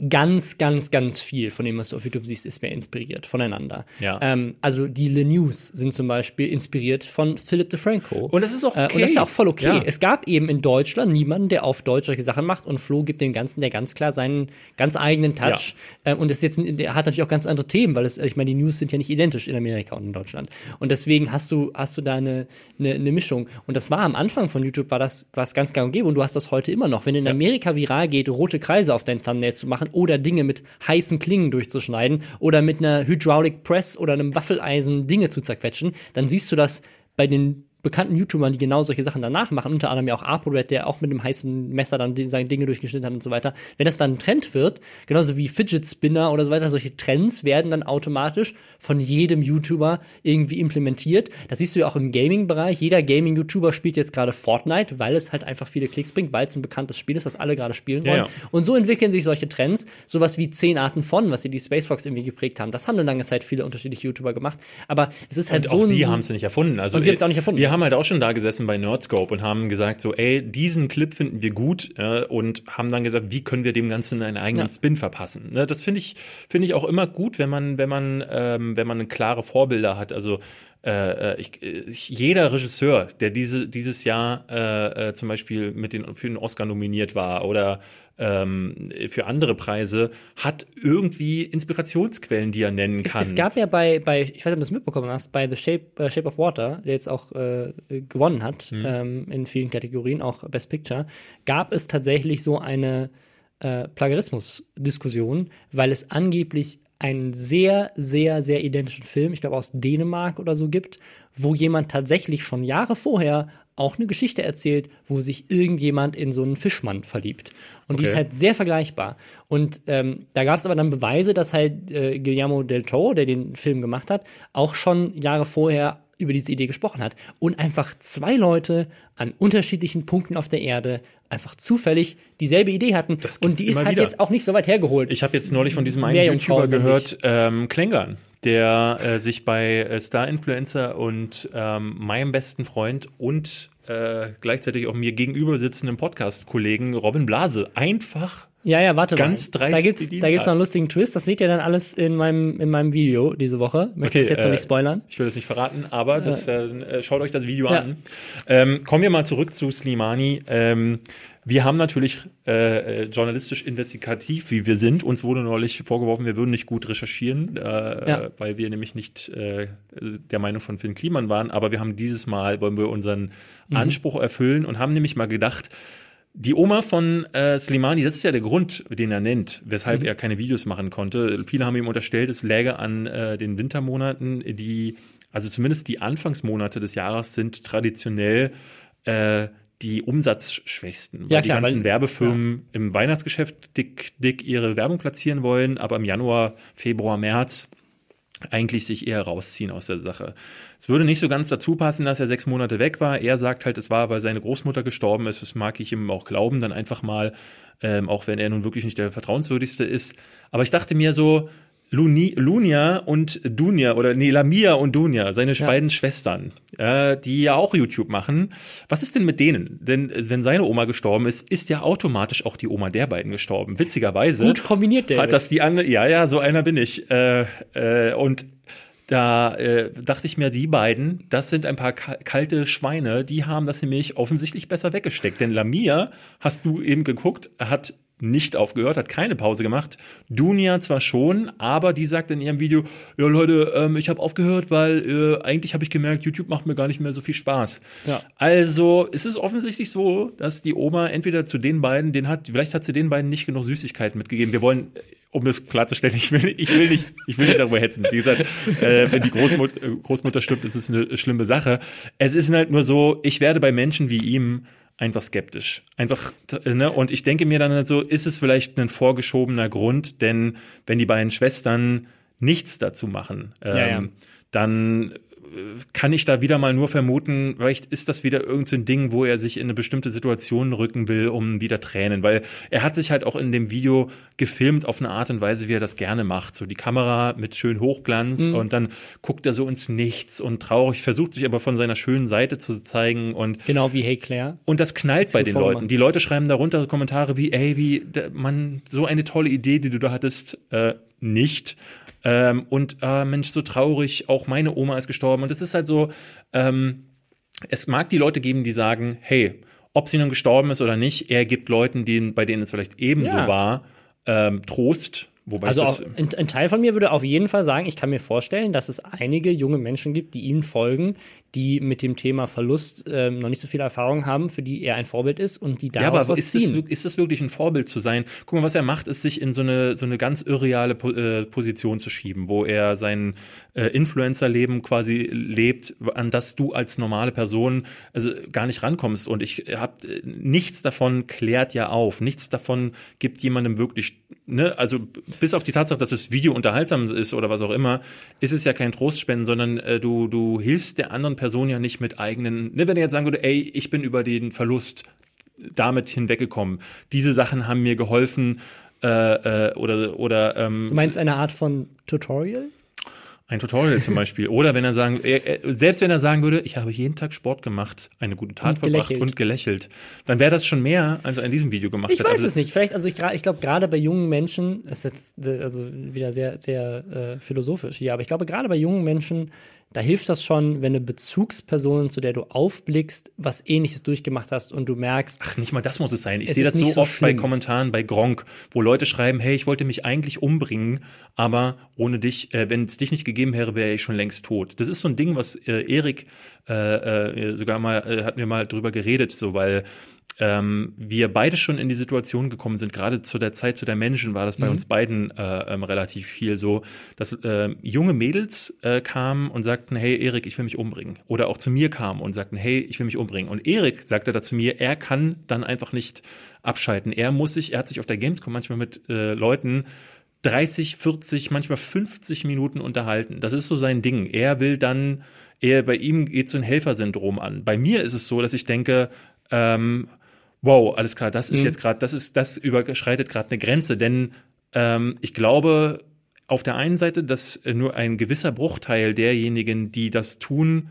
Speaker 2: ganz, ganz, ganz viel von dem, was du auf YouTube siehst, ist mehr inspiriert voneinander.
Speaker 1: Ja.
Speaker 2: Ähm, also die Le News sind zum Beispiel inspiriert von Philip DeFranco.
Speaker 1: Und das ist auch
Speaker 2: Äh,
Speaker 1: okay.
Speaker 2: und das ist ja auch voll okay.
Speaker 1: Ja.
Speaker 2: Es gab eben in Deutschland niemanden, der auf Deutsch solche Sachen macht und Flo gibt dem Ganzen der ganz klar seinen ganz eigenen Touch. Ähm, und das jetzt, der hat natürlich auch ganz andere Themen, weil es, ich meine, die News sind ja nicht identisch in Amerika und in Deutschland. Und deswegen hast du, hast du da eine, eine, eine Mischung. Und das war am Anfang von YouTube, war das, war es ganz gang und gäbe und du hast das heute immer noch. Wenn in Amerika viral geht, rote Kreise auf dein Thumbnail zu machen oder Dinge mit heißen Klingen durchzuschneiden oder mit einer Hydraulic Press oder einem Waffeleisen Dinge zu zerquetschen, dann siehst du das bei den bekannten YouTubern, die genau solche Sachen danach machen, unter anderem ja auch ApoRed, der auch mit einem heißen Messer dann seine Dinge durchgeschnitten hat und so weiter. Wenn das dann ein Trend wird, genauso wie Fidget Spinner oder so weiter, solche Trends werden dann automatisch von jedem YouTuber irgendwie implementiert. Das siehst du ja auch im Gaming-Bereich. Jeder Gaming-YouTuber spielt jetzt gerade Fortnite, weil es halt einfach viele Klicks bringt, weil es ein bekanntes Spiel ist, das alle gerade spielen
Speaker 1: Ja,
Speaker 2: wollen.
Speaker 1: ja.
Speaker 2: Und so entwickeln sich solche Trends, sowas wie zehn Arten von, was sie die Space Fox irgendwie geprägt haben. Das haben eine lange Zeit viele unterschiedliche YouTuber gemacht. Aber es ist halt
Speaker 1: Und
Speaker 2: so
Speaker 1: auch sie haben es nicht erfunden. Also
Speaker 2: Und sie haben's auch nicht erfunden.
Speaker 1: Wir haben halt auch schon da gesessen bei Nerdscope und haben gesagt so, ey, diesen Clip finden wir gut äh, und haben dann gesagt, wie können wir dem Ganzen einen eigenen
Speaker 2: Ja.
Speaker 1: Spin verpassen. Ne, das finde ich finde ich auch immer gut, wenn man wenn man ähm, wenn man klare Vorbilder hat. Also äh, äh, ich, äh, jeder Regisseur, der diese, dieses Jahr äh, äh, zum Beispiel mit den, für den Oscar nominiert war oder ähm, für andere Preise, hat irgendwie Inspirationsquellen, die er nennen kann.
Speaker 2: Es gab ja bei, bei, ich weiß nicht, ob du das mitbekommen hast, bei The Shape, äh, Shape of Water, der jetzt auch gewonnen hat
Speaker 1: Mhm.
Speaker 2: ähm, in vielen Kategorien, auch Best Picture, gab es tatsächlich so eine äh, Plagiarismus-Diskussion, weil es angeblich einen sehr, sehr, sehr identischen Film, ich glaube aus Dänemark oder so gibt, wo jemand tatsächlich schon Jahre vorher auch eine Geschichte erzählt, wo sich irgendjemand in so einen Fischmann verliebt. Und die ist
Speaker 1: Okay.
Speaker 2: halt sehr vergleichbar. Und ähm, da gab es aber dann Beweise, dass halt äh, Guillermo del Toro, der den Film gemacht hat, auch schon Jahre vorher über diese Idee gesprochen hat. Und einfach zwei Leute an unterschiedlichen Punkten auf der Erde einfach zufällig dieselbe Idee hatten. Und die ist halt
Speaker 1: wieder.
Speaker 2: jetzt auch nicht so weit hergeholt.
Speaker 1: Ich habe jetzt neulich von diesem einen
Speaker 2: Meerjungfrauen
Speaker 1: YouTuber gehört, ähm, Klängern, der äh, sich bei äh, Star Influencer und ähm, meinem besten Freund und äh, gleichzeitig auch mir gegenüber sitzenden Podcast-Kollegen Robin Blase einfach
Speaker 2: Ja, ja, warte
Speaker 1: ganz
Speaker 2: mal. Da gibt's, da gibt's noch einen lustigen Twist. Das seht ihr dann alles in meinem, in meinem Video diese Woche. Möchte
Speaker 1: Okay,
Speaker 2: das jetzt noch
Speaker 1: äh,
Speaker 2: nicht spoilern.
Speaker 1: Ich will das nicht verraten, aber das, äh, schaut euch das Video
Speaker 2: Ja.
Speaker 1: an. Ähm, kommen wir mal zurück zu Slimani. Ähm, wir haben natürlich äh, äh, journalistisch investigativ, wie wir sind, uns wurde neulich vorgeworfen, wir würden nicht gut recherchieren, äh,
Speaker 2: Ja.
Speaker 1: äh, weil wir nämlich nicht äh, der Meinung von Finn Kliman waren. Aber wir haben dieses Mal, wollen wir unseren
Speaker 2: Mhm.
Speaker 1: Anspruch erfüllen und haben nämlich mal gedacht, die Oma von äh, Slimani, das ist ja der Grund, den er nennt, weshalb er keine Videos machen konnte. Viele haben ihm unterstellt, es läge an äh, den Wintermonaten, die, also zumindest die Anfangsmonate des Jahres sind traditionell äh, die umsatzschwächsten, weil
Speaker 2: Ja,
Speaker 1: die
Speaker 2: klar,
Speaker 1: ganzen
Speaker 2: weil-
Speaker 1: Werbefirmen im Weihnachtsgeschäft dick, dick ihre Werbung platzieren wollen, aber im Januar, Februar, März eigentlich sich eher rausziehen aus der Sache. Es würde nicht so ganz dazu passen, dass er sechs Monate weg war. Er sagt halt, es war, weil seine Großmutter gestorben ist. Das mag ich ihm auch glauben, dann einfach mal, ähm, auch wenn er nun wirklich nicht der vertrauenswürdigste ist. Aber ich dachte mir so, Luni, Lunia und Dunja oder nee, Lamia und Dunja, seine ja. beiden Schwestern, äh, die ja auch YouTube machen. Was ist denn mit denen? Denn äh, wenn seine Oma gestorben ist, ist ja automatisch auch die Oma der beiden gestorben. Witzigerweise.
Speaker 2: Gut kombiniert,
Speaker 1: David. Hat das die andere, ja, ja, so einer bin ich. Äh, äh, und da äh, dachte ich mir, die beiden, das sind ein paar kalte Schweine, die haben das nämlich offensichtlich besser weggesteckt. Denn Lamia, hast du eben geguckt, hat nicht aufgehört, hat keine Pause gemacht. Dunia zwar schon, aber die sagt in ihrem Video, ja Leute, ähm, ich habe aufgehört, weil äh, eigentlich habe ich gemerkt, YouTube macht mir gar nicht mehr so viel Spaß. Ja. Also es ist offensichtlich so, dass die Oma entweder zu den beiden, den hat, vielleicht hat sie den beiden nicht genug Süßigkeiten mitgegeben. Wir wollen um das klarzustellen, ich will, ich will nicht, ich will nicht darüber hetzen. Wie gesagt, äh, wenn die Großmutter, Großmutter stirbt, ist es eine schlimme Sache. Es ist halt nur so, ich werde bei Menschen wie ihm einfach skeptisch. Einfach, ne? Und ich denke mir dann halt so, ist es vielleicht ein vorgeschobener Grund, denn wenn die beiden Schwestern nichts dazu machen, ähm, ja, ja. dann kann ich da wieder mal nur vermuten, vielleicht ist das wieder irgendein so Ding, wo er sich in eine bestimmte Situation rücken will, um wieder Tränen, weil er hat sich halt auch in dem Video gefilmt auf eine Art und Weise, wie er das gerne macht. So die Kamera mit schön Hochglanz mhm. und dann guckt er so ins Nichts und traurig, versucht sich aber von seiner schönen Seite zu zeigen und
Speaker 2: genau wie Hey Claire.
Speaker 1: Und das knallt bei den Leuten. Die Leute schreiben darunter Kommentare wie, ey, wie man so eine tolle Idee, die du da hattest, äh, nicht. Ähm, und äh, Mensch, so traurig, auch meine Oma ist gestorben. Und es ist halt so, ähm, es mag die Leute geben, die sagen, hey, ob sie nun gestorben ist oder nicht, er gibt Leuten, denen, bei denen es vielleicht ebenso ja. war, ähm, Trost.
Speaker 2: Wobei also auch, ein, ein, Teil von mir würde auf jeden Fall sagen, ich kann mir vorstellen, dass es einige junge Menschen gibt, die ihnen folgen, die mit dem Thema Verlust ähm, noch nicht so viel Erfahrung haben, für die er ein Vorbild ist und die daraus ja, aber was
Speaker 1: ist
Speaker 2: ziehen.
Speaker 1: Das, ist das wirklich ein Vorbild zu sein? Guck mal, was er macht, ist sich in so eine, so eine ganz irreale äh, Position zu schieben, wo er sein äh, Influencer-Leben quasi lebt, an das du als normale Person also gar nicht rankommst. Und ich habe nichts davon klärt ja auf, nichts davon gibt jemandem wirklich, ne, also bis auf die Tatsache, dass das Video unterhaltsam ist oder was auch immer, ist es ja kein Trostspenden, sondern äh, du, du hilfst der anderen Person ja nicht mit eigenen, ne, wenn er jetzt sagen würde, ey, ich bin über den Verlust damit hinweggekommen. Diese Sachen haben mir geholfen, äh, äh, oder, oder ähm,
Speaker 2: Du meinst eine Art von Tutorial?
Speaker 1: Ein Tutorial zum Beispiel. Oder wenn er sagen, er, selbst wenn er sagen würde, ich habe jeden Tag Sport gemacht, eine gute Tat und verbracht gelächelt. und gelächelt, dann wäre das schon mehr, als er in diesem Video gemacht
Speaker 2: ich
Speaker 1: hat.
Speaker 2: Ich weiß also, es nicht. Vielleicht, also ich, ich glaube, gerade bei jungen Menschen, das ist jetzt also wieder sehr, sehr äh, philosophisch hier, aber ich glaube, gerade bei jungen Menschen da hilft das schon, wenn eine Bezugsperson, zu der du aufblickst, was ähnliches durchgemacht hast und du merkst.
Speaker 1: Ach, nicht mal das muss es sein. Ich sehe das so, so oft schlimm. bei Kommentaren bei Gronk, wo Leute schreiben, hey, ich wollte mich eigentlich umbringen, aber ohne dich, äh, wenn es dich nicht gegeben wäre, wäre ich schon längst tot. Das ist so ein Ding, was äh, Erik äh, äh, sogar mal, äh, hatten wir mal drüber geredet, so, weil ähm, wir beide schon in die Situation gekommen sind, gerade zu der Zeit, zu der Menschen war das bei mhm. uns beiden äh, ähm, relativ viel so, dass äh, junge Mädels äh, kamen und sagten, hey Erik, ich will mich umbringen. Oder auch zu mir kamen und sagten, hey, ich will mich umbringen. Und Erik sagte da zu mir, er kann dann einfach nicht abschalten. Er muss sich, er hat sich auf der Gamescom manchmal mit äh, Leuten 30, 40, manchmal 50 Minuten unterhalten. Das ist so sein Ding. Er will dann, er, bei ihm geht so ein Helfersyndrom an. Bei mir ist es so, dass ich denke, ähm, wow, alles klar, das ist mhm. jetzt gerade, das ist, das überschreitet gerade eine Grenze, denn ähm, ich glaube auf der einen Seite, dass nur ein gewisser Bruchteil derjenigen, die das tun,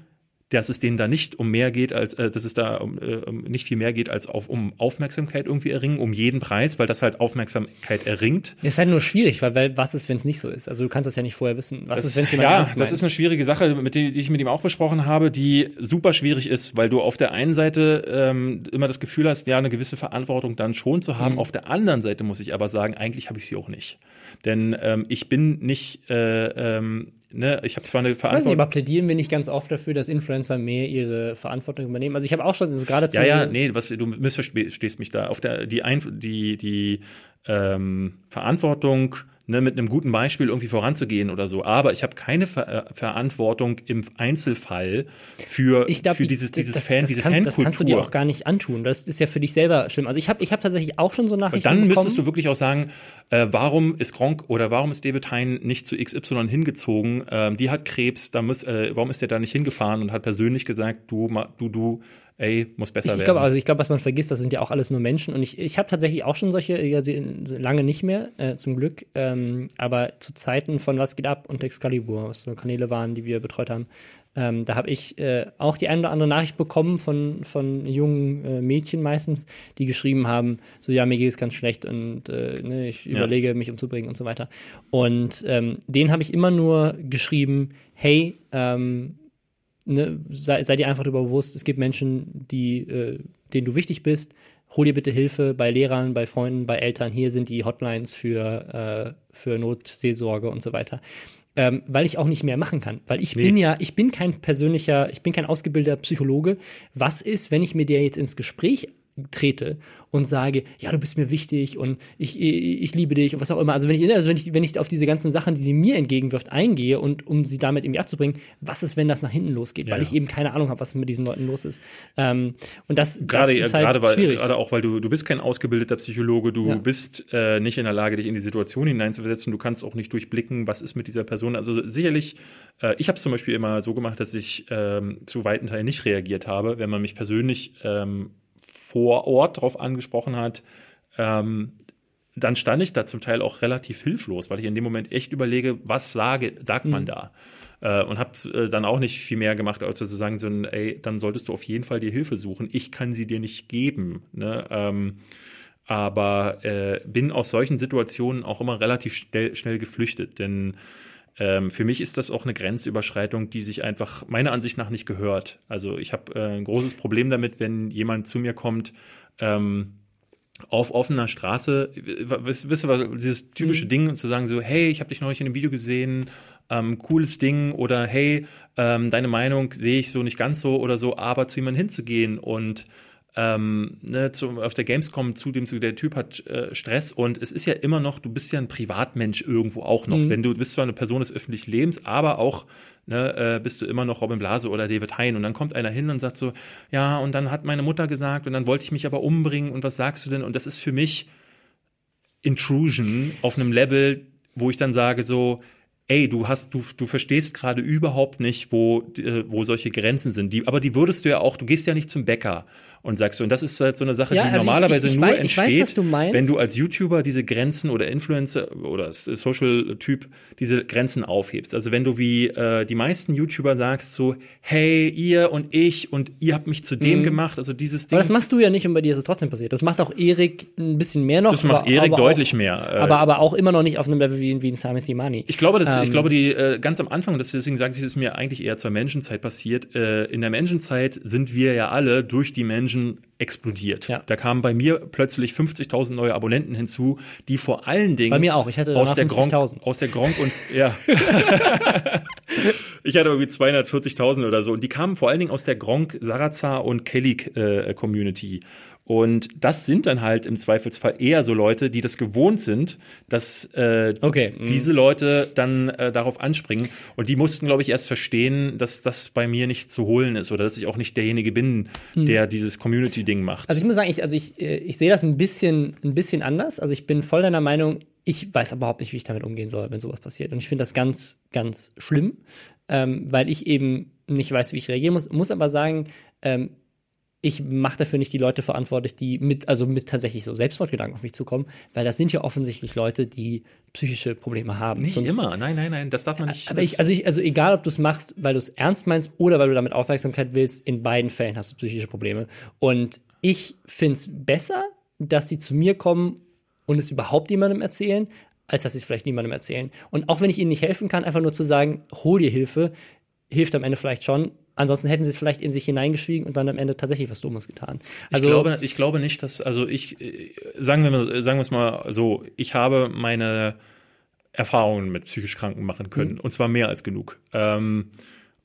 Speaker 1: dass es denen da nicht um mehr geht, als äh, dass es da um, äh, nicht viel mehr geht, als auf, um Aufmerksamkeit irgendwie erringen, um jeden Preis, weil das halt Aufmerksamkeit erringt.
Speaker 2: Es ist halt nur schwierig, weil, weil was ist, wenn es nicht so ist? Also du kannst das ja nicht vorher wissen. Was
Speaker 1: das,
Speaker 2: ist, wenn
Speaker 1: es jemand Ja, das meint? ist eine schwierige Sache, mit die, die ich mit ihm auch besprochen habe, die super schwierig ist, weil du auf der einen Seite ähm, immer das Gefühl hast, ja, eine gewisse Verantwortung dann schon zu haben. Mhm. Auf der anderen Seite muss ich aber sagen, eigentlich habe ich sie auch nicht. Denn ähm, ich bin nicht äh, ähm, ne, ich habe zwar eine Verantwortung. Ich weiß nicht,
Speaker 2: aber plädieren wir nicht ganz oft dafür, dass Influencer mehr ihre Verantwortung übernehmen? Also ich habe auch schon also gerade
Speaker 1: Ja, ja, nee, was du missverstehst mich da. Auf der die Ein die die ähm, Verantwortung ne, mit einem guten Beispiel irgendwie voranzugehen oder so. Aber ich habe keine Ver äh, Verantwortung im Einzelfall für, glaub, für dieses, dieses
Speaker 2: das,
Speaker 1: Fan,
Speaker 2: das
Speaker 1: diese
Speaker 2: kann,
Speaker 1: Fankultur.
Speaker 2: Das kannst du dir auch gar nicht antun. Das ist ja für dich selber schlimm. Also ich habe ich hab tatsächlich auch schon so Nachrichten
Speaker 1: Und dann bekommen. müsstest du wirklich auch sagen, äh, warum ist Gronk oder warum ist David Hein nicht zu XY hingezogen? Ähm, die hat Krebs, da muss, äh, warum ist der da nicht hingefahren und hat persönlich gesagt, du, du, du, ey, muss besser
Speaker 2: ich, ich
Speaker 1: werden.
Speaker 2: Glaub, also ich glaube, was man vergisst, das sind ja auch alles nur Menschen. Und ich, ich habe tatsächlich auch schon solche, also lange nicht mehr, äh, zum Glück. Ähm, aber zu Zeiten von Was geht ab und Excalibur, was so Kanäle waren, die wir betreut haben, ähm, da habe ich äh, auch die eine oder andere Nachricht bekommen von, von jungen äh, Mädchen meistens, die geschrieben haben, so ja, mir geht es ganz schlecht und äh, ne, ich ja. überlege, mich umzubringen und so weiter. Und ähm, denen habe ich immer nur geschrieben, hey, ähm, ne, sei, sei, dir einfach darüber bewusst, es gibt Menschen, die, äh, denen du wichtig bist. Hol dir bitte Hilfe bei Lehrern, bei Freunden, bei Eltern. Hier sind die Hotlines für, äh, für Notseelsorge und so weiter ähm, weil ich auch nicht mehr machen kann. Weil ich nee. bin ja, ich bin kein persönlicher, ich bin kein ausgebildeter Psychologe. Was ist, wenn ich mir der jetzt ins Gespräch trete und sage, ja, du bist mir wichtig und ich, ich, ich liebe dich und was auch immer. Also wenn ich, also wenn ich, wenn ich auf diese ganzen Sachen, die sie mir entgegenwirft, eingehe und um sie damit irgendwie abzubringen, was ist, wenn das nach hinten losgeht? Ja. Weil ich eben keine Ahnung habe, was mit diesen Leuten los ist. Ähm, und das,
Speaker 1: gerade,
Speaker 2: das ist
Speaker 1: halt gerade, weil,
Speaker 2: schwierig.
Speaker 1: gerade auch, weil du, du bist kein ausgebildeter Psychologe, du ja. bist äh, nicht in der Lage, dich in die Situation hineinzuversetzen, du kannst auch nicht durchblicken, was ist mit dieser Person. Also sicherlich, äh, ich habe es zum Beispiel immer so gemacht, dass ich ähm, zu weiten Teilen nicht reagiert habe, wenn man mich persönlich ähm, vor Ort darauf angesprochen hat, ähm, dann stand ich da zum Teil auch relativ hilflos, weil ich in dem Moment echt überlege, was sage, sagt man mhm. da? Äh, und habe äh, dann auch nicht viel mehr gemacht, als zu sagen, so, ey, dann solltest du auf jeden Fall dir Hilfe suchen. Ich kann sie dir nicht geben. Ne? Ähm, aber äh, bin aus solchen Situationen auch immer relativ schnell, schnell geflüchtet, denn ähm, für mich ist das auch eine Grenzüberschreitung, die sich einfach meiner Ansicht nach nicht gehört. Also ich habe äh, ein großes Problem damit, wenn jemand zu mir kommt, ähm, auf offener Straße, wisst, ihr, dieses typische mhm. Ding, zu sagen so, hey, ich habe dich neulich in einem Video gesehen, ähm, cooles Ding oder hey, ähm, deine Meinung sehe ich so nicht ganz so oder so, aber zu jemandem hinzugehen und ähm, ne, zu, auf der Gamescom zu dem zu der Typ hat äh, Stress und es ist ja immer noch, du bist ja ein Privatmensch irgendwo auch noch. Mhm. Wenn du bist zwar eine Person des öffentlichen Lebens, aber auch ne, äh, bist du immer noch Robin Blase oder David Hein und dann kommt einer hin und sagt so, ja und dann hat meine Mutter gesagt und dann wollte ich mich aber umbringen und was sagst du denn? Und das ist für mich Intrusion auf einem Level, wo ich dann sage so, ey, du hast, du, du verstehst gerade überhaupt nicht, wo, äh, wo solche Grenzen sind. Die, aber die würdest du ja auch, du gehst ja nicht zum Bäcker und sagst so, und das ist halt so eine Sache,
Speaker 2: ja,
Speaker 1: die
Speaker 2: also
Speaker 1: normalerweise
Speaker 2: ich, ich, ich
Speaker 1: nur
Speaker 2: weiß,
Speaker 1: entsteht,
Speaker 2: weiß, du
Speaker 1: wenn du als YouTuber diese Grenzen oder Influencer oder Social-Typ diese Grenzen aufhebst. Also wenn du wie äh, die meisten YouTuber sagst so, hey, ihr und ich und ihr habt mich zu dem mhm. gemacht, also dieses Ding.
Speaker 2: Aber das machst du ja nicht und bei dir ist es trotzdem passiert. Das macht auch Erik ein bisschen mehr noch.
Speaker 1: Das macht aber, Erik
Speaker 2: aber
Speaker 1: deutlich
Speaker 2: auch,
Speaker 1: mehr.
Speaker 2: Äh, aber, aber auch immer noch nicht auf einem Level wie, wie ein Sami Slimani.
Speaker 1: Ich glaube, das, ähm, ich glaube, die äh, ganz am Anfang, deswegen sage ich, es ist mir eigentlich eher zur Menschenzeit passiert. Äh, in der Menschenzeit sind wir ja alle durch die Menschen explodiert. Ja. Da kamen bei mir plötzlich 50.000 neue Abonnenten hinzu, die vor allen Dingen
Speaker 2: bei mir auch. Ich hatte
Speaker 1: aus der Gronk, aus der Gronk und ja, ich hatte irgendwie 240.000 oder so und die kamen vor allen Dingen aus der Gronk, Sarazar und Kelly äh, Community und das sind dann halt im Zweifelsfall eher so Leute, die das gewohnt sind, dass äh, okay. Mhm. diese Leute dann äh, darauf anspringen. Und die mussten, glaube ich, erst verstehen, dass das bei mir nicht zu holen ist oder dass ich auch nicht derjenige bin, mhm. der dieses Community-Ding macht.
Speaker 2: Also ich muss sagen, ich, also ich, äh, ich sehe das ein bisschen, ein bisschen anders. Also ich bin voll deiner Meinung, ich weiß überhaupt nicht, wie ich damit umgehen soll, wenn sowas passiert. Und ich finde das ganz, ganz schlimm, ähm, weil ich eben nicht weiß, wie ich reagieren muss. Muss aber sagen, ähm, ich mache dafür nicht die Leute verantwortlich, die mit, also mit tatsächlich so Selbstmordgedanken auf mich zukommen, weil das sind ja offensichtlich Leute, die psychische Probleme haben.
Speaker 1: Nicht Sonst, immer, nein, nein, nein, das darf man nicht.
Speaker 2: Aber ich, also, ich, also egal, ob du es machst, weil du es ernst meinst oder weil du damit Aufmerksamkeit willst, in beiden Fällen hast du psychische Probleme. Und ich finde es besser, dass sie zu mir kommen und es überhaupt niemandem erzählen, als dass sie es vielleicht niemandem erzählen. Und auch wenn ich ihnen nicht helfen kann, einfach nur zu sagen, hol dir Hilfe, hilft am Ende vielleicht schon. Ansonsten hätten sie es vielleicht in sich hineingeschwiegen und dann am Ende tatsächlich was Dummes getan.
Speaker 1: Also, ich, glaube, ich glaube nicht, dass, also ich, äh, sagen wir mal, sagen wir es mal so, ich habe meine Erfahrungen mit psychisch Kranken machen können. Mhm. Und zwar mehr als genug. Ähm,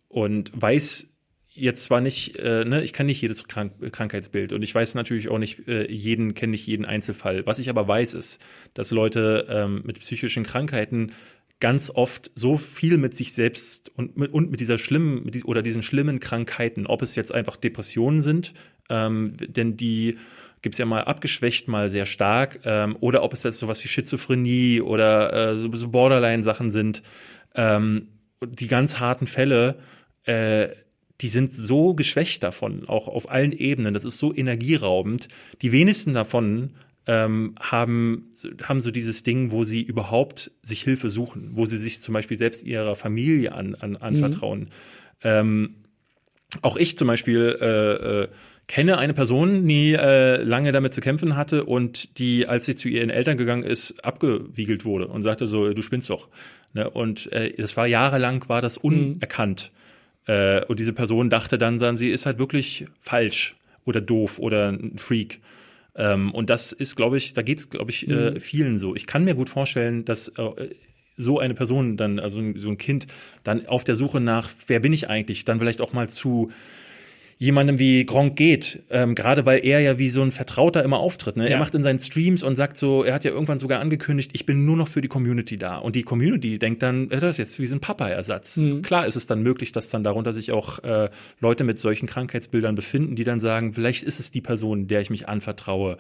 Speaker 1: und weiß jetzt zwar nicht, äh, ne, ich kann nicht jedes Krank Krankheitsbild und ich weiß natürlich auch nicht äh, jeden, kenne nicht jeden Einzelfall. Was ich aber weiß, ist, dass Leute ähm, mit psychischen Krankheiten ganz oft so viel mit sich selbst und mit, und mit dieser schlimmen mit die, oder diesen schlimmen Krankheiten, ob es jetzt einfach Depressionen sind, ähm, denn die gibt es ja mal abgeschwächt, mal sehr stark, ähm, oder ob es jetzt sowas wie Schizophrenie oder äh, so, so Borderline-Sachen sind, ähm, die ganz harten Fälle, äh, die sind so geschwächt davon, auch auf allen Ebenen. Das ist so energieraubend. Die wenigsten davon ähm, haben, haben so dieses Ding, wo sie überhaupt sich Hilfe suchen, wo sie sich zum Beispiel selbst ihrer Familie an, an, anvertrauen. Mhm. Ähm, auch ich zum Beispiel äh, äh, kenne eine Person, die äh, lange damit zu kämpfen hatte und die, als sie zu ihren Eltern gegangen ist, abgewiegelt wurde und sagte so, du spinnst doch. Ne? Und äh, das war jahrelang, war das mhm. unerkannt. Mhm. Und diese Person dachte dann, dann, sie ist halt wirklich falsch oder doof oder ein Freak. Ähm, und das ist, glaube ich, da geht's, glaube ich, äh, mhm. vielen so. Ich kann mir gut vorstellen, dass äh, so eine Person dann, also so ein Kind, dann auf der Suche nach, wer bin ich eigentlich, dann vielleicht auch mal zu jemandem wie Gronk geht, ähm, gerade weil er ja wie so ein Vertrauter immer auftritt. Ne? Ja. Er macht in seinen Streams und sagt so, er hat ja irgendwann sogar angekündigt, ich bin nur noch für die Community da. Und die Community denkt dann, äh, das ist jetzt wie so ein Papa-Ersatz. Mhm. Klar ist es dann möglich, dass dann darunter sich auch äh, Leute mit solchen Krankheitsbildern befinden, die dann sagen, vielleicht ist es die Person, der ich mich anvertraue.